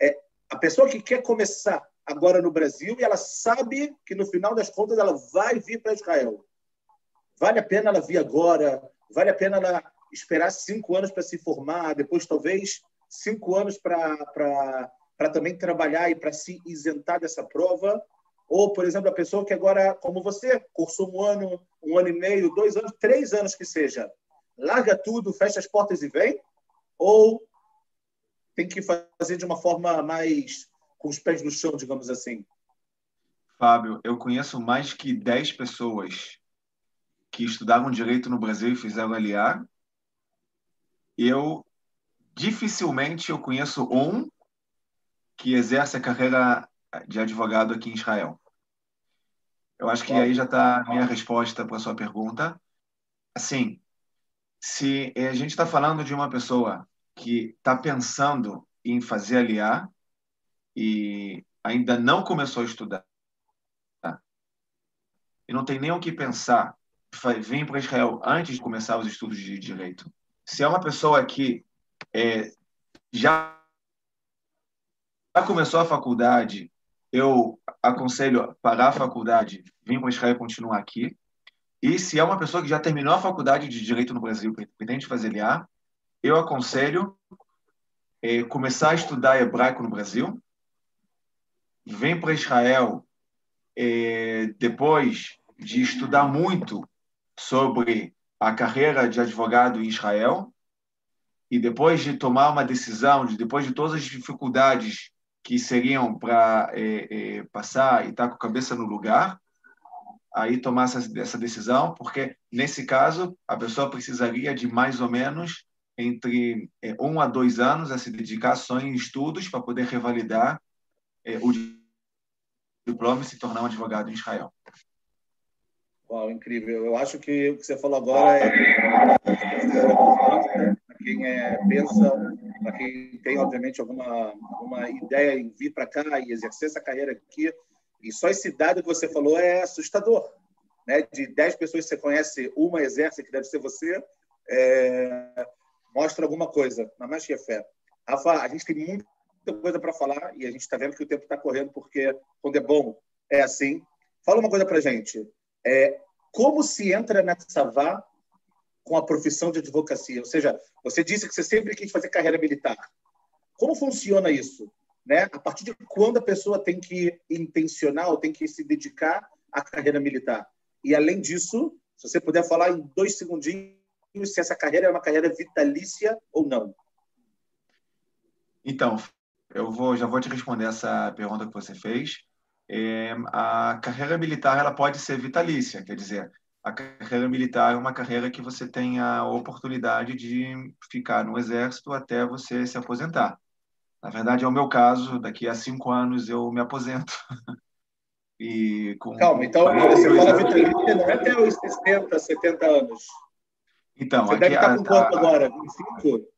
é, a pessoa que quer começar agora no Brasil e ela sabe que no final das contas ela vai vir para Israel. Vale a pena ela vir agora? Vale a pena ela esperar cinco anos para se formar? Depois, talvez, cinco anos para também trabalhar e para se isentar dessa prova? Ou, por exemplo, a pessoa que agora, como você, cursou um ano, um ano e meio, dois anos, três anos que seja, larga tudo, fecha as portas e vem? Ou tem que fazer de uma forma mais com os pés no chão, digamos assim? Fábio, eu conheço mais que 10 pessoas que estudavam direito no Brasil e fizeram LA. Eu dificilmente eu conheço um que exerce a carreira de advogado aqui em Israel. Eu acho que aí já está a minha resposta para a sua pergunta. Assim, se a gente está falando de uma pessoa que está pensando em fazer aliar e ainda não começou a estudar, e não tem nem o que pensar, vem para Israel antes de começar os estudos de direito. Se é uma pessoa que é, já começou a faculdade eu aconselho parar a faculdade, vir para Israel e continuar aqui. E se é uma pessoa que já terminou a faculdade de Direito no Brasil, pretende fazer LA, eu aconselho é, começar a estudar hebraico no Brasil, vem para Israel é, depois de estudar muito sobre a carreira de advogado em Israel e depois de tomar uma decisão, de, depois de todas as dificuldades que seriam para é, é, passar e estar tá com a cabeça no lugar, aí tomar essa, essa decisão, porque nesse caso a pessoa precisaria de mais ou menos entre é, um a dois anos a se dedicar só em estudos para poder revalidar o diploma e se tornar um advogado em Israel. Uau, incrível. Eu acho que o que você falou agora é para quem é, pensa para quem tem, obviamente, alguma, alguma ideia em vir para cá e exercer essa carreira aqui. E só esse dado que você falou é assustador. Né? De 10 pessoas que você conhece, uma exerce, que deve ser você, é... mostra alguma coisa, na mais que é fé. Rafa, a gente tem muita coisa para falar e a gente está vendo que o tempo está correndo porque quando é bom é assim. Fala uma coisa para gente. É, como se entra nessa vá com a profissão de advocacia? Ou seja, você disse que você sempre quis fazer carreira militar. Como funciona isso? Né? A partir de quando a pessoa tem que intencionar ou tem que se dedicar à carreira militar? E, além disso, se você puder falar em dois segundinhos se essa carreira é uma carreira vitalícia ou não. Então, eu vou, já vou te responder essa pergunta que você fez. É, a carreira militar ela pode ser vitalícia, quer dizer, a carreira militar é uma carreira que você tem a oportunidade de ficar no exército até você se aposentar. Na verdade, é o meu caso. Daqui a cinco anos eu me aposento. e com Calma, então você fala vitalícia não é até os 60, 70 anos. Então, você deve estar com quanto a... agora? 25?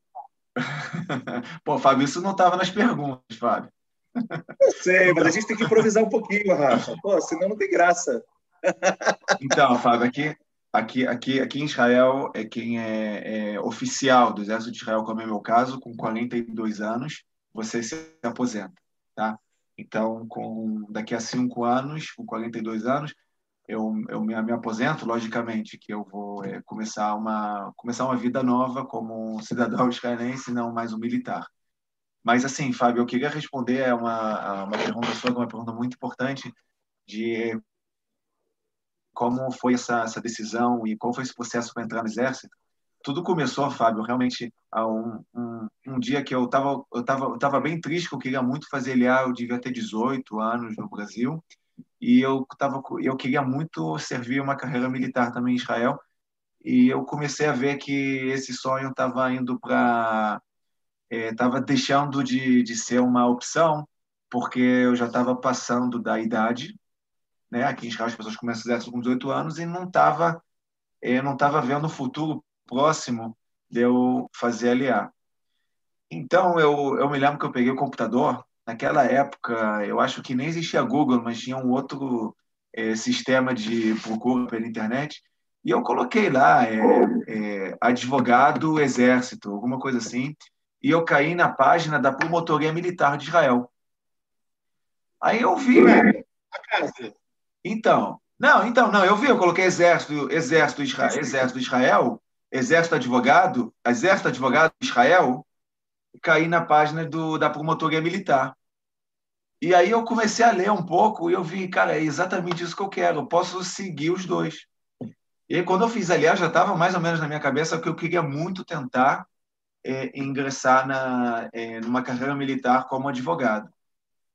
Pô, Fábio, isso não estava nas perguntas, Fábio. Eu sei, mas a gente tem que improvisar um pouquinho, Rafa. Pô, senão não tem graça. Então, Fábio, aqui, aqui, aqui, aqui em Israel, é quem é, é oficial do Exército de Israel, como é meu caso, com 42 anos, você se aposenta, tá? Então, com daqui a cinco anos, com 42 anos, eu, eu me, me aposento, logicamente, que eu vou é, começar uma começar uma vida nova como um cidadão israelense, não mais um militar. Mas assim, Fábio, eu queria responder a uma, uma pergunta sua, é uma pergunta muito importante de como foi essa, essa decisão e qual foi esse processo para entrar no exército. Tudo começou, Fábio, realmente a um, um, um dia que eu estava eu tava, eu tava bem triste, que eu queria muito fazer LA, eu devia ter 18 anos no Brasil, e eu tava eu queria muito servir uma carreira militar também em Israel, e eu comecei a ver que esse sonho estava indo para estava é, deixando de, de ser uma opção, porque eu já estava passando da idade, né? Aqui em Israel as pessoas começam exército com 18 anos e não estava é, não estava vendo o futuro próximo de eu fazer LA. Então eu, eu me lembro que eu peguei o computador naquela época, eu acho que nem existia Google, mas tinha um outro é, sistema de procura pela internet e eu coloquei lá é, é, advogado exército, alguma coisa assim, e eu caí na página da promotoria militar de Israel. Aí eu vi. Então, não, então, não, eu vi, eu coloquei exército, exército, Israel, exército Israel, exército advogado, exército advogado de Israel, e caí na página do, da promotoria militar. E aí eu comecei a ler um pouco e eu vi, cara, é exatamente isso que eu quero, eu posso seguir os dois. E aí, quando eu fiz ali, já estava mais ou menos na minha cabeça que eu queria muito tentar é, ingressar na, é, numa carreira militar como advogado.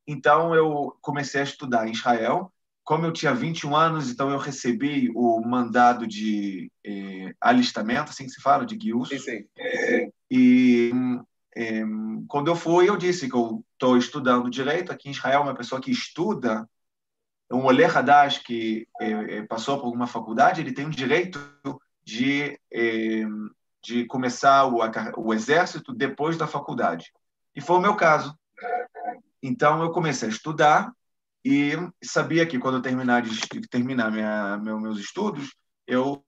Então, eu comecei a estudar em Israel. Como eu tinha 21 anos, então eu recebi o mandado de é, alistamento, assim que se fala, de Guius. Sim, sim. É, e é, quando eu fui, eu disse que eu estou estudando direito aqui em Israel. Uma pessoa que estuda, um Oleh Hadash que é, passou por alguma faculdade, ele tem o direito de de começar o, o exército depois da faculdade. E foi o meu caso. Então eu comecei a estudar e sabia que quando eu terminar terminar minha, meu, meus estudos, eu,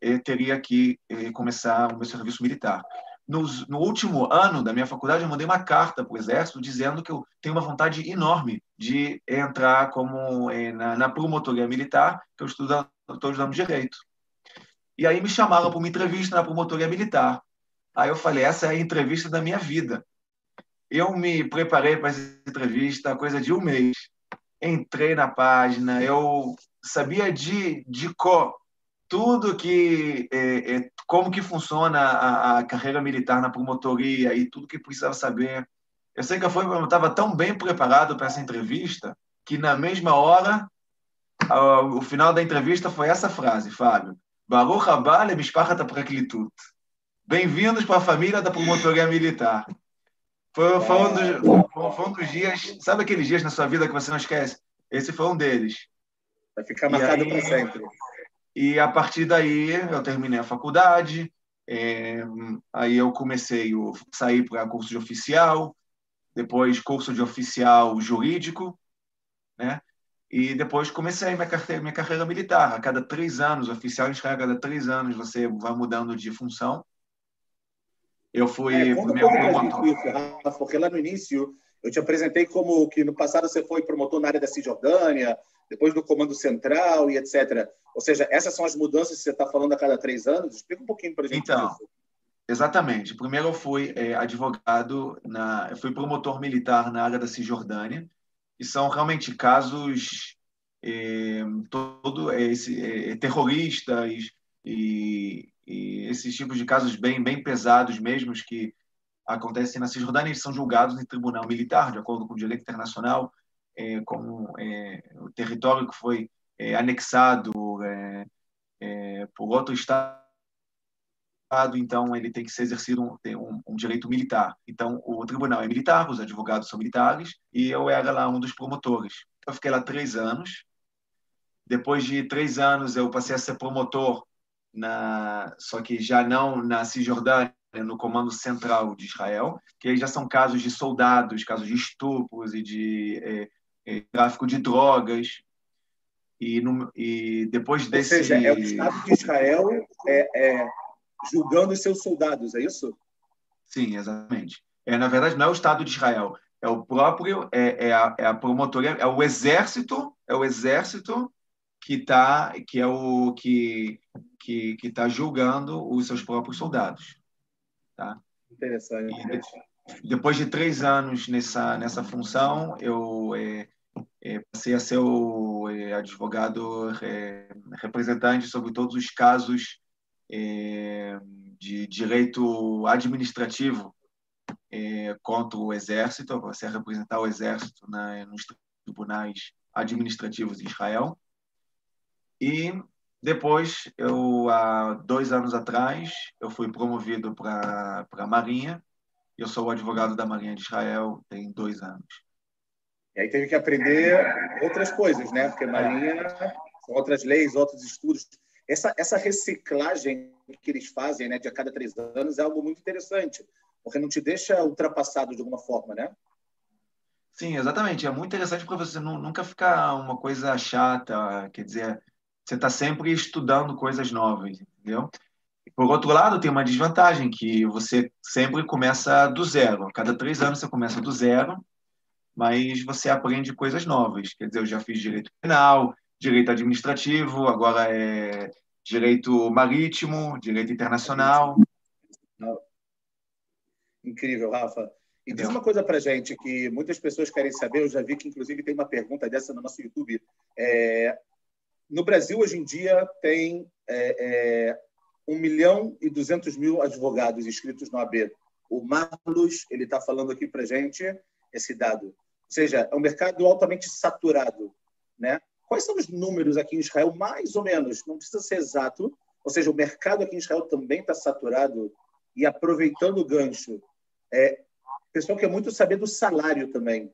eu teria que eh, começar o meu serviço militar. Nos, no último ano da minha faculdade, eu mandei uma carta para o Exército dizendo que eu tenho uma vontade enorme de entrar como eh, na, na promotoria militar, que eu estou estudando direito. E aí me chamaram para uma entrevista na promotoria militar. Aí eu falei, essa é a entrevista da minha vida. Eu me preparei para essa entrevista coisa de um mês. Entrei na página, eu sabia de, de cor tudo que é, é, como que funciona a, a, carreira militar na promotoria e tudo que precisava saber. Eu sei que eu estava tão bem preparado para essa entrevista que na mesma hora o final da entrevista foi essa frase, Fábio. Baruch Abba Mishpachat Praklitud. Bem-vindos para a família da promotoria militar. Foi, foi, um dos, foi, um dos, dias, sabe aqueles dias na sua vida que você não esquece? Esse foi um deles. Vai ficar marcado para sempre. E a partir daí eu terminei a faculdade, é, aí eu comecei a sair para curso de oficial, depois curso de oficial jurídico, né? E depois comecei minha carreira, minha carreira militar. A cada três anos, oficial em Israel, a cada três anos você vai mudando de função. Eu fui é, um promotor. Isso, Rafa, porque lá no início eu te apresentei como que no passado você foi promotor na área da Cisjordânia, depois do Comando Central e etc. Ou seja, essas são as mudanças que você está falando a cada três anos? Explica um pouquinho para a gente então, isso. Exatamente. Primeiro eu fui é, advogado, na, eu fui promotor militar na área da Cisjordânia, e são realmente casos é, todo esse é, terroristas e, e, esses tipos de casos bem bem pesados mesmo que acontecem na Cisjordânia eles são julgados em tribunal militar de acordo com o direito internacional é, como é, o território que foi é, anexado é, por outro estado então ele tem que ser exercido um, um, um, direito militar. Então o tribunal é militar, os advogados são militares e eu era lá um dos promotores. Eu fiquei lá três anos. Depois de três anos eu passei a ser promotor na, só que já não na Cisjordânia, no Comando Central de Israel, que aí já são casos de soldados, casos de estupros e de é, é, tráfico de drogas. E, no, e depois desse. Ou seja, é o Estado de Israel é, é julgando os seus soldados, é isso? Sim, exatamente. É, na verdade, não é o Estado de Israel, é o próprio, é, é, a, é a promotoria, é o exército, é o exército que tá, que é o que que que está julgando os seus próprios soldados, tá? Interessante. E, depois de três anos nessa nessa função, eu é, é, passei a ser o é, advogado é, representante sobre todos os casos é, de direito administrativo é, contra o exército, você representar o exército na, nos tribunais administrativos de Israel. E depois, eu há dois anos atrás, eu fui promovido para a Marinha. Eu sou o advogado da Marinha de Israel tem dois anos. E aí teve que aprender outras coisas, né? Porque Marinha são outras leis, outros estudos. Essa, essa reciclagem que eles fazem né, de a cada três anos é algo muito interessante, porque não te deixa ultrapassado de alguma forma, né? Sim, exatamente. É muito interessante para você nunca ficar uma coisa chata, quer dizer, você está sempre estudando coisas novas, entendeu? Por outro lado, tem uma desvantagem, que você sempre começa do zero. A cada três anos você começa do zero, mas você aprende coisas novas. Quer dizer, eu já fiz direito penal, direito administrativo, agora é direito marítimo, direito internacional. Incrível, Rafa. E diz uma coisa para gente que muitas pessoas querem saber. Eu já vi que, inclusive, tem uma pergunta dessa no nosso YouTube. É, no Brasil, hoje em dia, tem é, é, 1 milhão e 200 mil advogados inscritos no AB. O Marlos ele está falando aqui para gente esse dado. Ou seja, é um mercado altamente saturado. Né? Quais são os números aqui em Israel, mais ou menos? Não precisa ser exato. Ou seja, o mercado aqui em Israel também está saturado e aproveitando o gancho. É, o pessoal quer muito saber do salário também.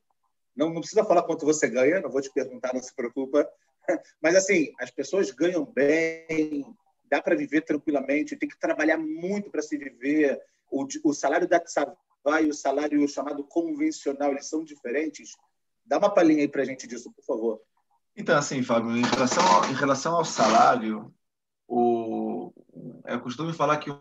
Não, não precisa falar quanto você ganha, não vou te perguntar, não se preocupa. Mas, assim, as pessoas ganham bem, dá para viver tranquilamente, tem que trabalhar muito para se viver. O, o salário da Tzavá e o salário chamado convencional, eles são diferentes? Dá uma palhinha aí para gente disso, por favor. Então, assim, Fábio, em relação ao, em relação ao salário, o, é costume falar que um,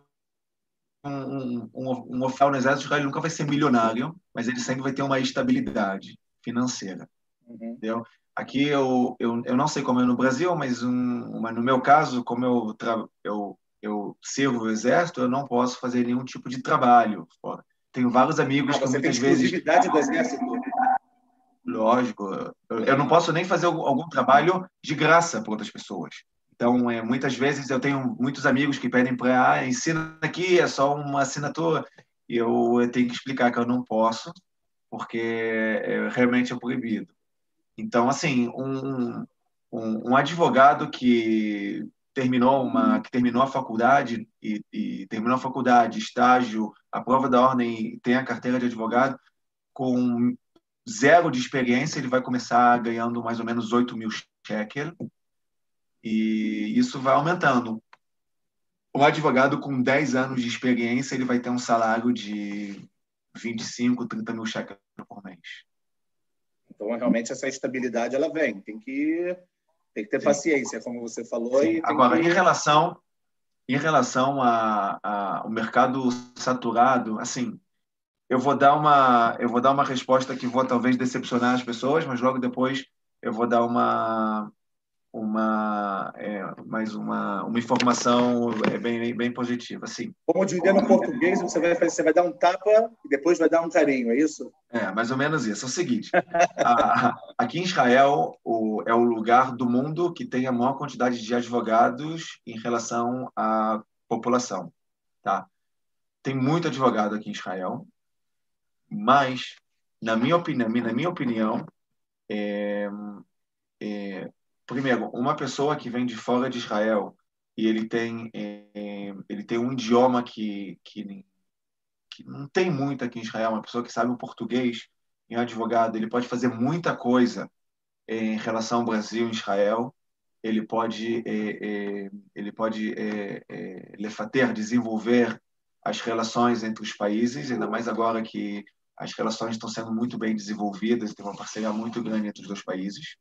um, um, um oficial no Exército Israel nunca vai ser milionário, mas ele sempre vai ter uma estabilidade financeira. Uhum. Entendeu? Aqui eu, eu, eu não sei como é no Brasil, mas, um, mas no meu caso, como eu, tra, eu, eu sirvo o Exército, eu não posso fazer nenhum tipo de trabalho fora. Tenho vários amigos ah, que muitas vezes. do Exército. Lógico, eu não posso nem fazer algum trabalho de graça para outras pessoas. Então, é, muitas vezes eu tenho muitos amigos que pedem para ah, ensina aqui, é só uma assinatura. E eu tenho que explicar que eu não posso, porque é, realmente é proibido. Então, assim, um, um, um, advogado que terminou uma que terminou a faculdade e, e terminou a faculdade, estágio, a prova da ordem, tem a carteira de advogado com zero de experiência, ele vai começar ganhando mais ou menos 8 mil shekel. E isso vai aumentando. Um advogado com 10 anos de experiência, ele vai ter um salário de 25, 30 mil shekel por mês. Então, realmente, essa estabilidade, ela vem. Tem que, tem que ter Sim. paciência, como você falou. Agora, que... em relação em relação ao mercado saturado, assim, eu vou dar uma eu vou dar uma resposta que vou talvez decepcionar as pessoas, mas logo depois eu vou dar uma uma é, mais uma, uma informação é, bem bem positiva assim como dizer no português você vai fazer, você vai dar um tapa e depois vai dar um carinho é isso? É mais ou menos isso. É o seguinte a, aqui em Israel o, é o lugar do mundo que tem a maior quantidade de advogados em relação à população tá? Tem muito advogado aqui em Israel mas na minha opinião na minha opinião é, é, primeiro, uma pessoa que vem de fora de Israel e ele tem é, ele tem um idioma que, que que não tem muito aqui em Israel, uma pessoa que sabe o português, em advogado, ele pode fazer muita coisa em relação ao Brasil e Israel. Ele pode é, é, ele pode é, é, lefater, desenvolver as relações entre os países, ainda mais agora que as relações estão sendo muito bem desenvolvidas, tem uma parceria muito grande entre os dois países.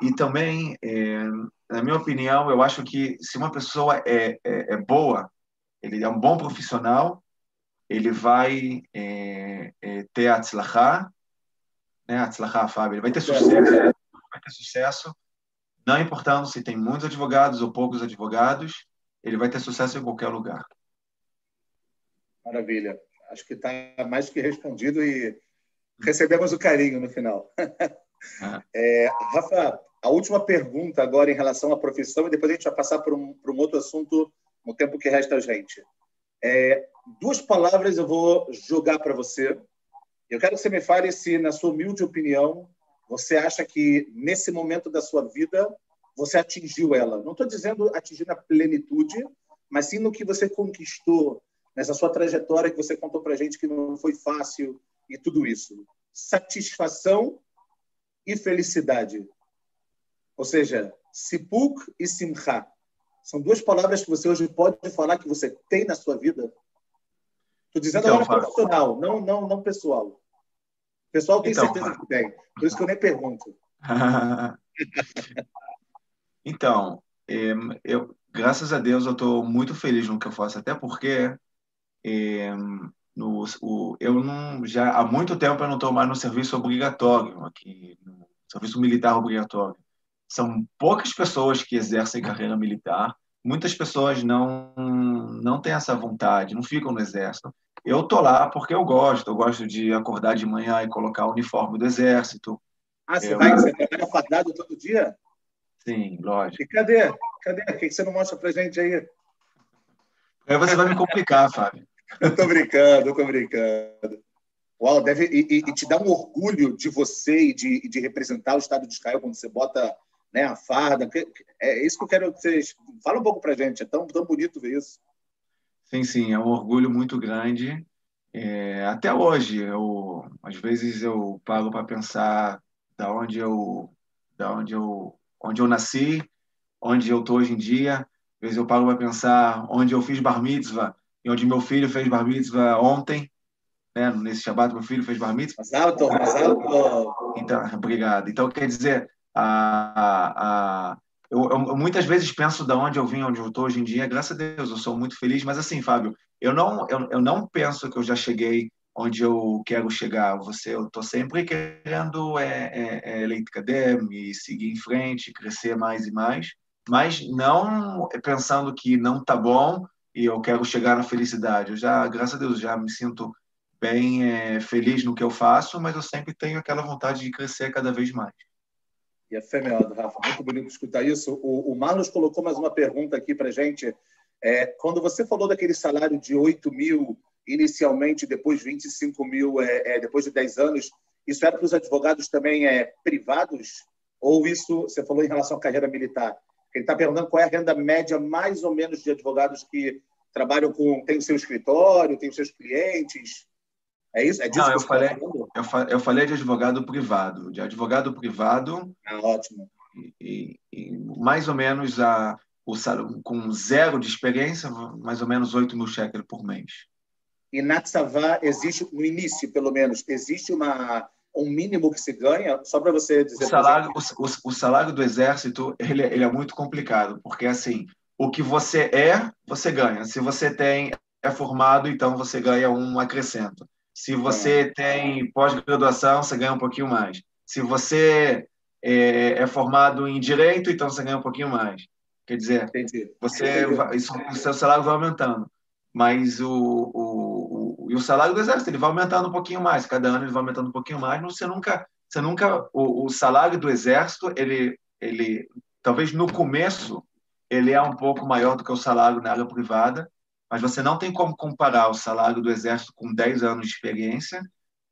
E também, é, na minha opinião, eu acho que se uma pessoa é, é, é boa, ele é um bom profissional, ele vai é, é ter atzlachá, né, atzlachá, Fábio, ele vai ter sucesso, vai ter sucesso, não importando se tem muitos advogados ou poucos advogados, ele vai ter sucesso em qualquer lugar. Maravilha. Acho que está mais que respondido e recebemos o carinho no final. É, Rafa, a última pergunta agora em relação à profissão, e depois a gente vai passar para um, para um outro assunto no tempo que resta a gente. É, duas palavras eu vou jogar para você. Eu quero que você me fale se, na sua humilde opinião, você acha que nesse momento da sua vida você atingiu ela. Não estou dizendo atingir na plenitude, mas sim no que você conquistou nessa sua trajetória que você contou para gente que não foi fácil e tudo isso. Satisfação e felicidade. Ou seja, sipuk e simcha. São duas palavras que você hoje pode falar que você tem na sua vida? Estou dizendo então, agora profissional, não, não, não pessoal. O pessoal tem então, certeza que tem. Por isso que eu nem pergunto. então, eu, graças a Deus, eu estou muito feliz no que eu faço, até porque no, o, eu não já há muito tempo eu não estou mais no serviço obrigatório aqui, no serviço militar obrigatório são poucas pessoas que exercem carreira militar. Muitas pessoas não não têm essa vontade, não ficam no exército. Eu tô lá porque eu gosto. Eu gosto de acordar de manhã e colocar o uniforme do exército. Ah, você eu... vai, você trabalha fardado todo dia? Sim, lógico. E cadê? Cadê? O que você não mostra pra gente aí? Aí você vai me complicar, Fábio. Eu tô brincando, eu tô brincando. Uau, deve, e, e, te dá um orgulho de você e de, de representar o Estado de Israel quando você bota né, a farda. É isso que eu quero que vocês. Fala um pouco para a gente, é tão, tão bonito ver isso. Sim, sim, é um orgulho muito grande. É, até hoje, eu, às vezes eu paro para pensar da onde eu, da onde eu, onde eu nasci, onde eu estou hoje em dia. Às vezes eu paro para pensar onde eu fiz bar mitzvah e onde meu filho fez bar mitzvah ontem. Né? Nesse Shabbat, meu filho fez bar mitzvah. Mais alto, mais alto. Então, obrigado. Então, quer dizer, a, a eu, eu, muitas vezes penso de onde eu vim, onde eu estou hoje em dia. Graças a Deus, eu sou muito feliz. Mas assim, Fábio, eu não, eu, eu não penso que eu já cheguei onde eu quero chegar. Você, eu estou sempre querendo é, é, é me seguir em frente, crescer mais e mais, mas não pensando que não está bom e eu quero chegar na felicidade. Eu já, graças a Deus, já me sinto bem é, feliz no que eu faço, mas eu sempre tenho aquela vontade de crescer cada vez mais. E é femeado, Rafa. Muito bonito escutar isso. O, o Marlos colocou mais uma pergunta aqui para gente. É, quando você falou daquele salário de 8 mil inicialmente, depois 25 mil é, é, depois de 10 anos, isso era para os advogados também é, privados? Ou isso, você falou em relação à carreira militar? Ele está perguntando qual é a renda média, mais ou menos, de advogados que trabalham com. tem o seu escritório, tem os seus clientes. É isso? É disso Não, eu tá falei, eu, fa eu falei de advogado privado. De advogado privado. Ah, ótimo. E, e, mais ou menos a, o salário, com zero de experiência, mais ou menos 8 mil shekels por mês. E na Tzavá existe, no início, pelo menos, existe uma, um mínimo que se ganha? Só para você dizer. O salário, o, o, salário do exército ele, ele é muito complicado, porque assim o que você é, você ganha. Se você tem é formado, então você ganha um acrescento. Se você é. tem pós-graduação, você ganha um pouquinho mais. Se você é, é, formado em direito, então você ganha um pouquinho mais. Quer dizer, Entendi. você isso, o seu salário vai aumentando, mas o, o, e o salário do exército ele vai aumentando um pouquinho mais. Cada ano ele vai aumentando um pouquinho mais. Mas você nunca, você nunca, o, o salário do exército ele, ele, talvez no começo ele é um pouco maior do que o salário na área privada, mas você não tem como comparar o salário do Exército com 10 anos de experiência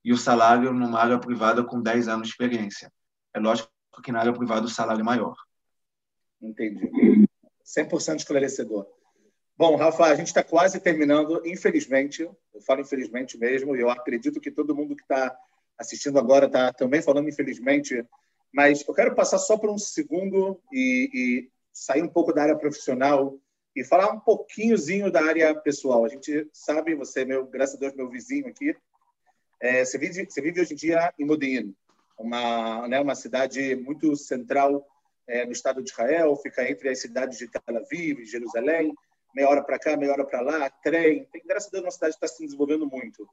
e o salário numa área privada com 10 anos de experiência. É lógico que na área privada o salário é maior. Entendi. 100% esclarecedor. Bom, Rafa, a gente está quase terminando, infelizmente, eu falo infelizmente mesmo, e eu acredito que todo mundo que está assistindo agora está também falando infelizmente, mas eu quero passar só por um segundo e, e sair um pouco da área profissional e falar um pouquinhozinho da área pessoal. A gente sabe, você é meu, graças a Deus, meu vizinho aqui. É, você, vive, você vive hoje em dia em Modin, uma, né, uma cidade muito central é, no estado de Israel, fica entre as cidades de Tel Aviv, Jerusalém, meia hora para cá, meia hora para lá, trem. Tem, graças a Deus, uma cidade que está se desenvolvendo muito.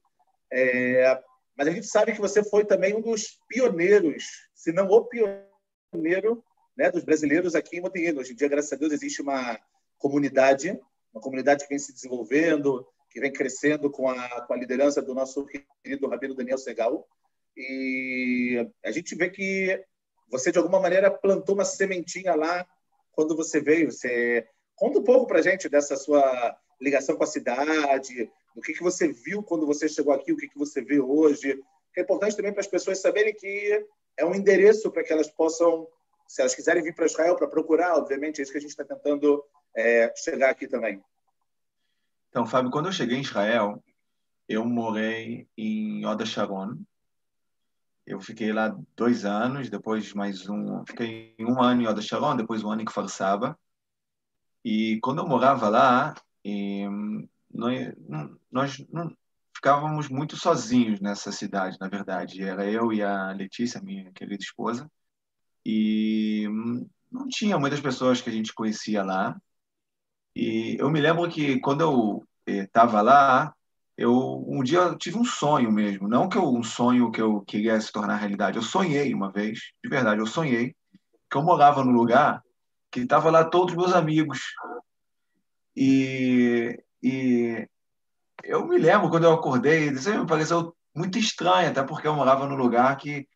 É, mas a gente sabe que você foi também um dos pioneiros, se não o pioneiro, né, dos brasileiros aqui em Modin. Hoje em dia, graças a Deus, existe uma comunidade, uma comunidade que vem se desenvolvendo, que vem crescendo com a, com a liderança do nosso querido Rabino Daniel Segal. E a gente vê que você, de alguma maneira, plantou uma sementinha lá quando você veio. Você Conta um pouco para gente dessa sua ligação com a cidade, o que, que você viu quando você chegou aqui, o que, que você vê hoje. É importante também para as pessoas saberem que é um endereço para que elas possam, se elas quiserem vir para Israel para procurar, obviamente, é isso que a gente está tentando é, chegar aqui também. Então, Fábio, quando eu cheguei em Israel, eu morei em Oda Sharon. Eu fiquei lá dois anos, depois mais um. Fiquei um ano em Oda Sharon, depois um ano em Kfar Saba. E quando eu morava lá, nós, ficávamos muito sozinhos nessa cidade, na verdade. Era eu e a Letícia, minha querida esposa. E não tinha muitas pessoas que a gente conhecia lá. E eu me lembro que quando eu estava eh, lá, eu um dia eu tive um sonho mesmo, não que eu, um sonho que eu queria se tornar realidade. Eu sonhei uma vez, de verdade, eu sonhei que eu morava num lugar que estava lá todos meus amigos. E, e eu me lembro quando eu acordei, isso me pareceu muito estranho, até porque eu morava num lugar que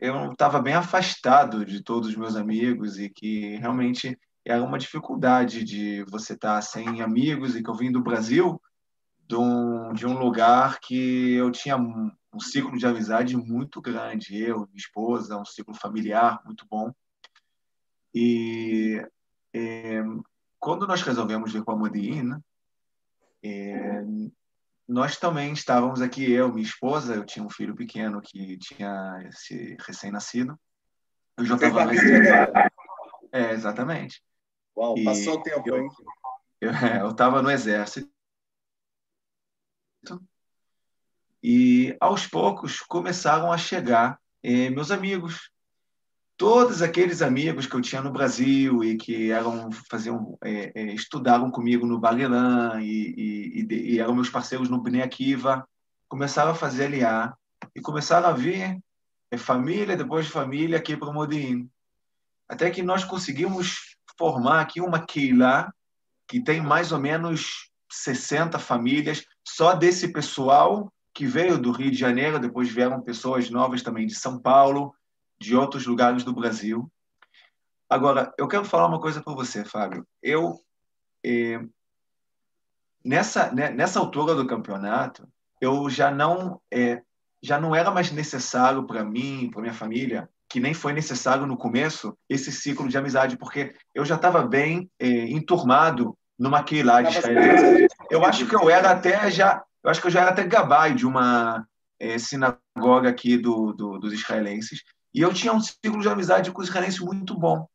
eu estava bem afastado de todos os meus amigos e que realmente era uma dificuldade de você estar tá sem amigos e que eu vim do Brasil, de um, de um lugar que eu tinha um, um ciclo de amizade muito grande, eu, minha esposa, um ciclo familiar muito bom. E é, quando nós resolvemos vir para Modiin, é, nós também estávamos aqui, eu, minha esposa, eu tinha um filho pequeno que tinha esse recém-nascido. Eu já estava... É, exatamente. Uau, passou o tempo, eu, hein? Eu estava no exército. E aos poucos começaram a chegar eh, meus amigos. Todos aqueles amigos que eu tinha no Brasil e que eram faziam é, é, comigo no Balelan e, e, e, eram meus parceiros no Bnei Akiva, começaram a fazer aliar e começaram a vir é, família depois de família aqui para o Modin. Até que nós conseguimos formar aqui uma Keilah que tem mais ou menos 60 famílias, só desse pessoal que veio do Rio de Janeiro, depois vieram pessoas novas também de São Paulo, de outros lugares do Brasil. Agora, eu quero falar uma coisa para você, Fábio. Eu, eh, nessa, né, nessa altura do campeonato, eu já não, eh, já não era mais necessário para mim, para minha família, que nem foi necessário no começo esse ciclo de amizade, porque eu já estava bem eh, enturmado numa lá de Israel. Eu acho que eu era até já, eu acho que eu já era até gabai de uma eh, sinagoga aqui do, do, dos israelenses, e eu tinha um ciclo de amizade com os israelenses muito bom.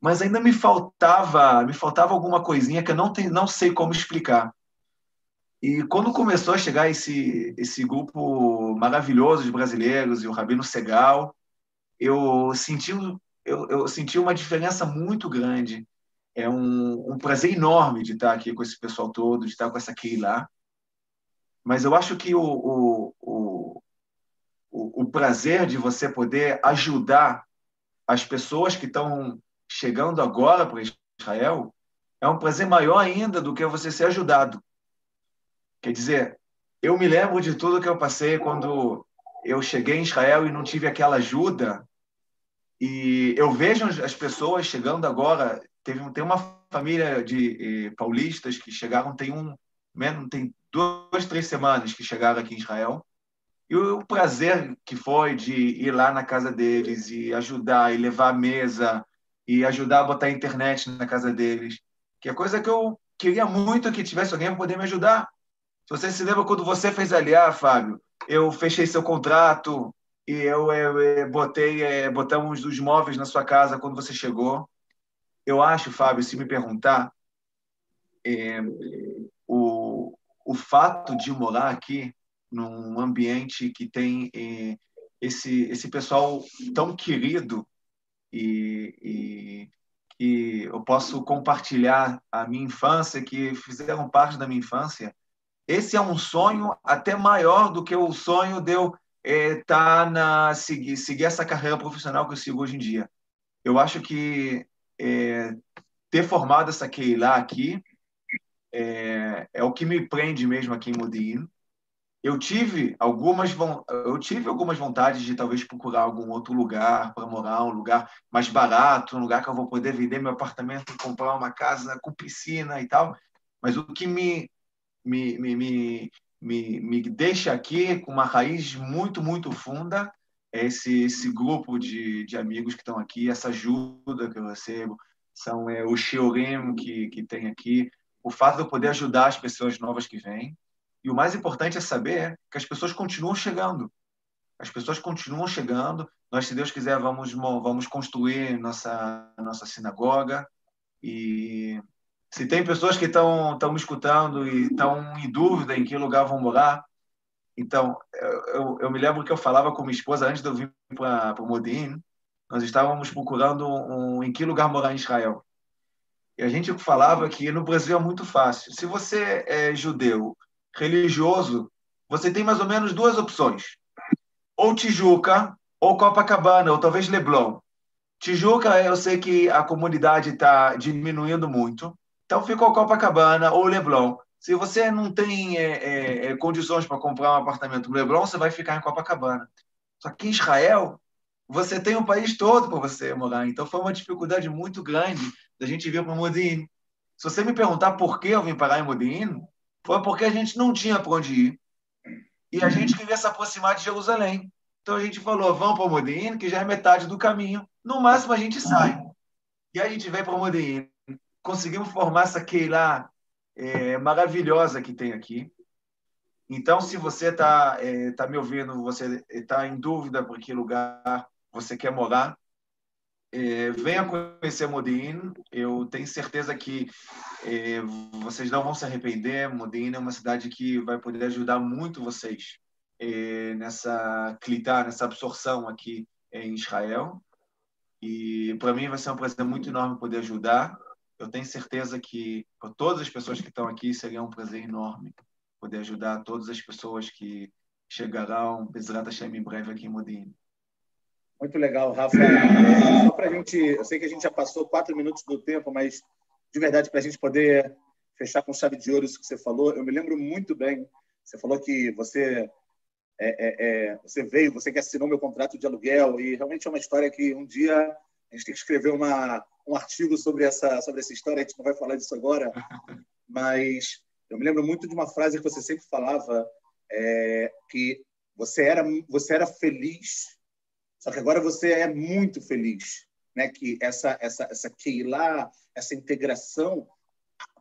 Mas ainda me faltava, me faltava alguma coisinha que eu não, tem, não sei como explicar. E quando começou a chegar esse, esse grupo maravilhoso de brasileiros e o Rabino Segal, eu senti, eu, eu senti uma diferença muito grande. é um, um, prazer enorme de estar aqui com esse pessoal todo, de estar com essa Keila. Mas eu acho que o, o, o, prazer de você poder ajudar as pessoas que estão chegando agora para Israel é um prazer maior ainda do que você ser ajudado. Quer dizer, eu me lembro de tudo que eu passei quando eu cheguei em Israel e não tive aquela ajuda. E eu vejo as pessoas chegando agora. Teve tem uma família de eh, paulistas que chegaram tem um menos tem duas três semanas que chegaram aqui em Israel. E o prazer que foi de ir lá na casa deles e ajudar e levar a mesa e ajudar a botar a internet na casa deles, que é coisa que eu queria muito que tivesse alguém para poder me ajudar. Se você se lembra quando você fez aliar, Fábio, eu fechei seu contrato e eu, eu, eu botei, é, botamos os móveis na sua casa quando você chegou. Eu acho, Fábio, se me perguntar, é, o, o fato de morar aqui num ambiente que tem é, esse, esse pessoal tão querido e, e eu posso compartilhar a minha infância, que fizeram parte da minha infância, esse é um sonho até maior do que o sonho de eu é, tá na seguir, seguir essa carreira profissional que eu sigo hoje em dia. Eu acho que é, ter formado essa Keila aqui é, é, o que me prende mesmo aqui em Modin. Eu tive algumas eu tive algumas vontades de talvez procurar algum outro lugar para morar, um lugar mais barato, um lugar que eu vou poder vender meu apartamento comprar uma casa com piscina e tal. Mas o que me me, me, me, me, me deixa aqui com uma raiz muito, muito funda. Esse, esse grupo de, de amigos que estão aqui, essa ajuda que eu recebo, são é, o Shiorim que, que tem aqui, o fato de eu poder ajudar as pessoas novas que vêm. E o mais importante é saber que as pessoas continuam chegando. As pessoas continuam chegando. Nós, se Deus quiser, vamos, vamos construir nossa, nossa sinagoga. E se tem pessoas que estão me escutando e estão em dúvida em que lugar vão morar, então eu, eu me lembro que eu falava com minha esposa antes de eu vir para o Modin, nós estávamos procurando um, em que lugar morar em Israel. E a gente falava que no Brasil é muito fácil. Se você é judeu, religioso, você tem mais ou menos duas opções: ou Tijuca, ou Copacabana, ou talvez Leblon. Tijuca, eu sei que a comunidade está diminuindo muito. Então ficou Copacabana ou Leblon. Se você não tem é, é, é condições para comprar um apartamento no Leblon, você vai ficar em Copacabana. Só que em Israel, você tem o país todo para você morar. Então foi uma dificuldade muito grande da gente vir para Modin. Se você me perguntar por que eu vim parar em Modin, foi porque a gente não tinha para onde ir. E a gente queria se aproximar de Jerusalém. Então a gente falou, vamos para Modin, que já é metade do caminho. No máximo a gente sai. E a gente vem para Modin conseguimos formar essa Keila é, maravilhosa que tem aqui. Então, se você está é, tá me ouvindo, você está em dúvida por que lugar você quer morar, é, venha conhecer Modin. Eu tenho certeza que é, vocês não vão se arrepender. Modin é uma cidade que vai poder ajudar muito vocês é, nessa clitar, nessa absorção aqui em Israel. E para mim vai ser um prazer muito enorme poder ajudar eu tenho certeza que para todas as pessoas que estão aqui seria um prazer enorme poder ajudar todas as pessoas que chegarão, Bezerra Hashem, em breve aqui em Modin. Muito legal, Rafa. É, só para a gente, eu sei que a gente já passou quatro minutos do tempo, mas de verdade, para a gente poder fechar com chave de ouro isso que você falou, eu me lembro muito bem. Você falou que você é, é, é você veio, você que assinou meu contrato de aluguel, e realmente é uma história que um dia a gente tem que escrever uma, um artigo sobre essa, sobre essa história, a gente não vai falar disso agora, mas eu me lembro muito de uma frase que você sempre falava, é, que você era, você era feliz, só que agora você é muito feliz. Né? Que essa, essa, essa lá essa integração,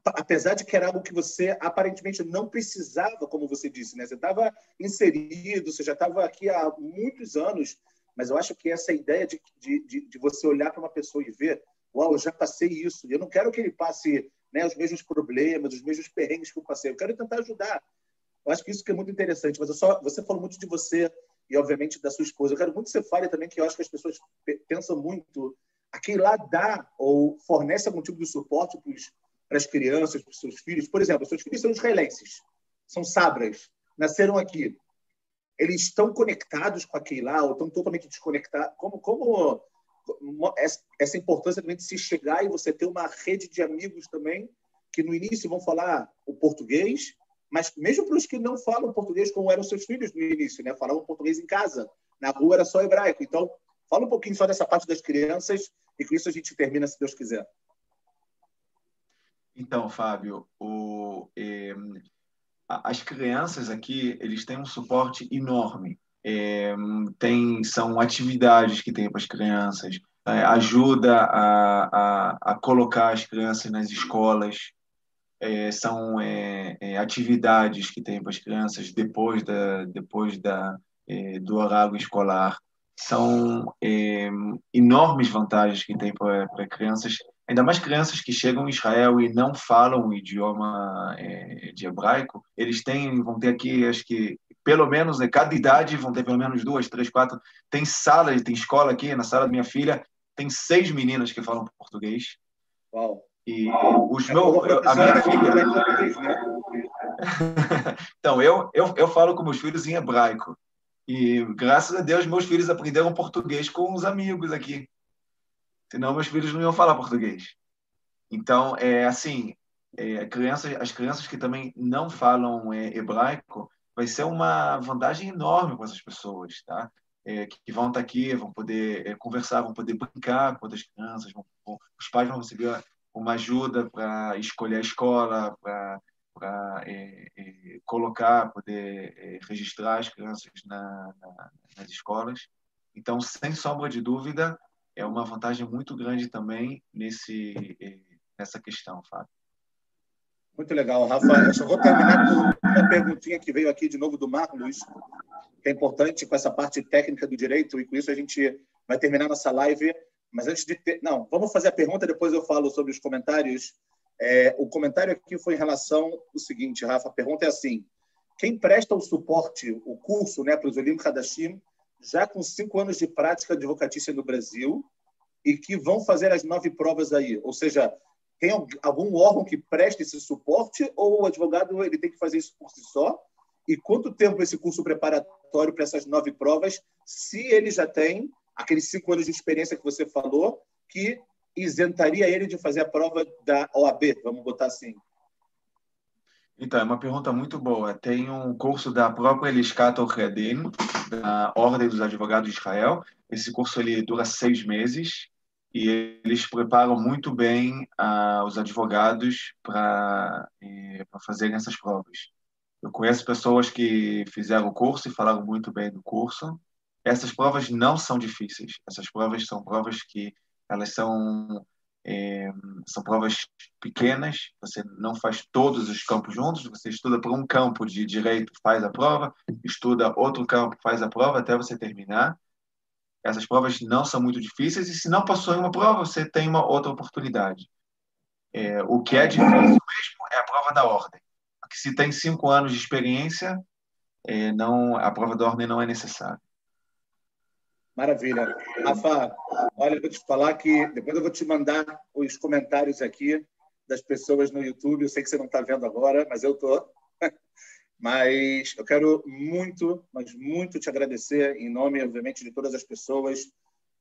apesar de que era algo que você aparentemente não precisava, como você disse, né? Você estava inserido, você já estava aqui há muitos anos, mas eu acho que essa ideia de, de, de você olhar para uma pessoa e ver Uau, eu já passei isso. Eu não quero que ele passe né, os mesmos problemas, os mesmos perrengues que eu passei. Eu quero tentar ajudar. Eu acho que isso que é muito interessante. Mas só, você falou muito de você e, obviamente, da sua esposa. Eu quero muito que você fale também que eu acho que as pessoas pensam muito aquele lá dá ou fornece algum tipo de suporte para as crianças, para os seus filhos. Por exemplo, seus filhos são israelenses, são sabras, nasceram aqui. Eles estão conectados com aquele lá ou estão totalmente desconectados? Como, como essa importância também de se chegar e você ter uma rede de amigos também que no início vão falar o português, mas mesmo para os que não falam português como eram seus filhos no início, né? Falavam português em casa, na rua era só hebraico. Então, fala um pouquinho só dessa parte das crianças e com isso a gente termina, se Deus quiser. Então, Fábio, o, eh, as crianças aqui eles têm um suporte enorme. É, tem são atividades que tem para as crianças, é, ajuda a, a, a, colocar as crianças nas escolas, é, são é, é, atividades que tem para as crianças depois da depois da é, do horário escolar, são enormes vantagens que tem para, crianças ainda mais crianças que chegam em Israel e não falam o idioma é, de hebraico, eles têm, vão ter aqui, acho que pelo menos, né, cada idade vão ter pelo menos duas, três, quatro. Tem sala, tem escola aqui, na sala da minha filha, tem seis meninas que falam português. Uau. E os é meus, a minha filha. Né? então, eu, eu, eu falo com meus filhos em hebraico. E graças a Deus, meus filhos aprenderam português com os amigos aqui senão meus filhos não iam falar português. Então, é assim, é, crianças, as crianças que também não falam é, hebraico, vai ser uma vantagem enorme para essas pessoas, tá? É, que vão estar aqui, vão poder é, conversar, vão poder brincar com outras crianças, vão, vão, os pais vão receber uma ajuda para escolher a escola, para é, é, colocar, poder registrar as crianças na, na, nas escolas. Então, sem sombra de dúvida, é uma vantagem muito grande também nesse, eh, nessa questão, Fábio. Muito legal, Rafa. Eu só vou terminar com uma perguntinha que veio aqui de novo do Marcos, que é importante com essa parte técnica do direito, e com isso a gente vai terminar nossa live. Mas antes de ter. Não, vamos fazer a pergunta, depois eu falo sobre os comentários. É, o comentário aqui foi em relação ao seguinte, Rafa. A pergunta é assim: quem presta o suporte, o curso né, para os Olim Hadashim, já com cinco anos de prática advocatícia no Brasil e que vão fazer as nove provas aí. Ou seja, tem algum órgão que preste esse suporte ou o advogado ele tem que fazer isso por si só? E quanto tempo esse curso preparatório para essas nove provas, se ele já tem aqueles cinco anos de experiência que você falou, que isentaria ele de fazer a prova da OAB, vamos botar assim? Então, é uma pergunta muito boa. Tem um curso da própria Eliscat Orredin, da Ordem dos Advogados de Israel. Esse curso ele dura seis meses e eles preparam muito bem uh, os advogados para eh, fazerem essas provas. Eu conheço pessoas que fizeram o curso e falaram muito bem do curso. Essas provas não são difíceis. Essas provas são provas que elas são é, são provas pequenas, você não faz todos os campos juntos, você estuda por um campo de direito, faz a prova, estuda outro campo, faz a prova até você terminar. Essas provas não são muito difíceis e se não passou em uma prova, você tem uma outra oportunidade. É, o que é difícil mesmo é a prova da ordem. Porque se tem cinco anos de experiência, é, não, a prova da ordem não é necessária. Maravilha. Rafa, olha, eu vou te falar que depois eu vou te mandar os comentários aqui das pessoas no YouTube. Eu sei que você não está vendo agora, mas eu estou. Mas eu quero muito, mas muito te agradecer em nome, obviamente, de todas as pessoas,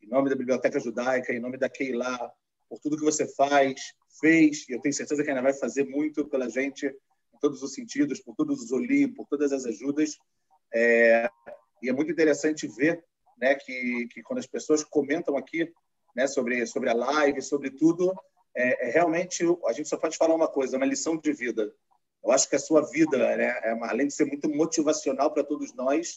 em nome da Biblioteca Judaica, em nome da Keila, por tudo que você faz, fez, e eu tenho certeza que ainda vai fazer muito pela gente, em todos os sentidos, por todos os olhos, por todas as ajudas. É... E é muito interessante ver né, que, que quando as pessoas comentam aqui né, sobre, sobre a live, sobre tudo, é, é, realmente a gente só pode falar uma coisa, uma lição de vida. Eu acho que a sua vida, né, é, além de ser muito motivacional para todos nós,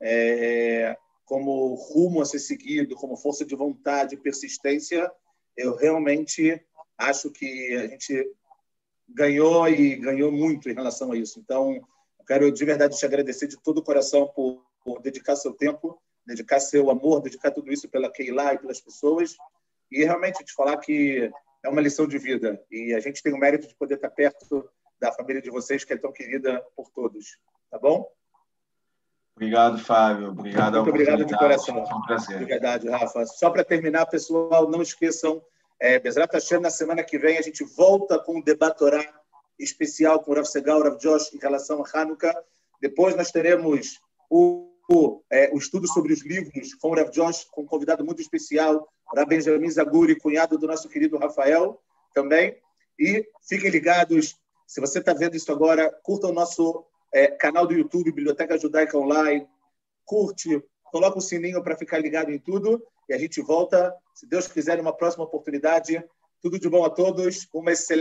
é, como rumo a ser seguido, como força de vontade, persistência, eu realmente acho que a gente ganhou e ganhou muito em relação a isso. Então, eu quero de verdade te agradecer de todo o coração por, por dedicar seu tempo dedicar seu amor, dedicar tudo isso pela Keila e pelas pessoas. E realmente te falar que é uma lição de vida. E a gente tem o mérito de poder estar perto da família de vocês, que é tão querida por todos. Tá bom? Obrigado, Fábio. Obrigado Muito obrigado de coração. Foi um prazer. De verdade, Rafa. Só para terminar, pessoal, não esqueçam, é, Bezrat Hashem, na semana que vem a gente volta com um debatorá especial com o Rav Segal, o Rav Josh em relação a Hanukkah. Depois nós teremos o, o, é, estudo sobre os livros com o Rav Josh, com um convidado muito especial, Rav Benjamin Zaguri, cunhado do nosso querido Rafael também. E fiquem ligados, se você está vendo isso agora, curta o nosso é, canal do YouTube, Biblioteca Judaica Online, curte, coloca o sininho para ficar ligado em tudo e a gente volta, se Deus quiser, numa próxima oportunidade. Tudo de bom a todos, uma excelente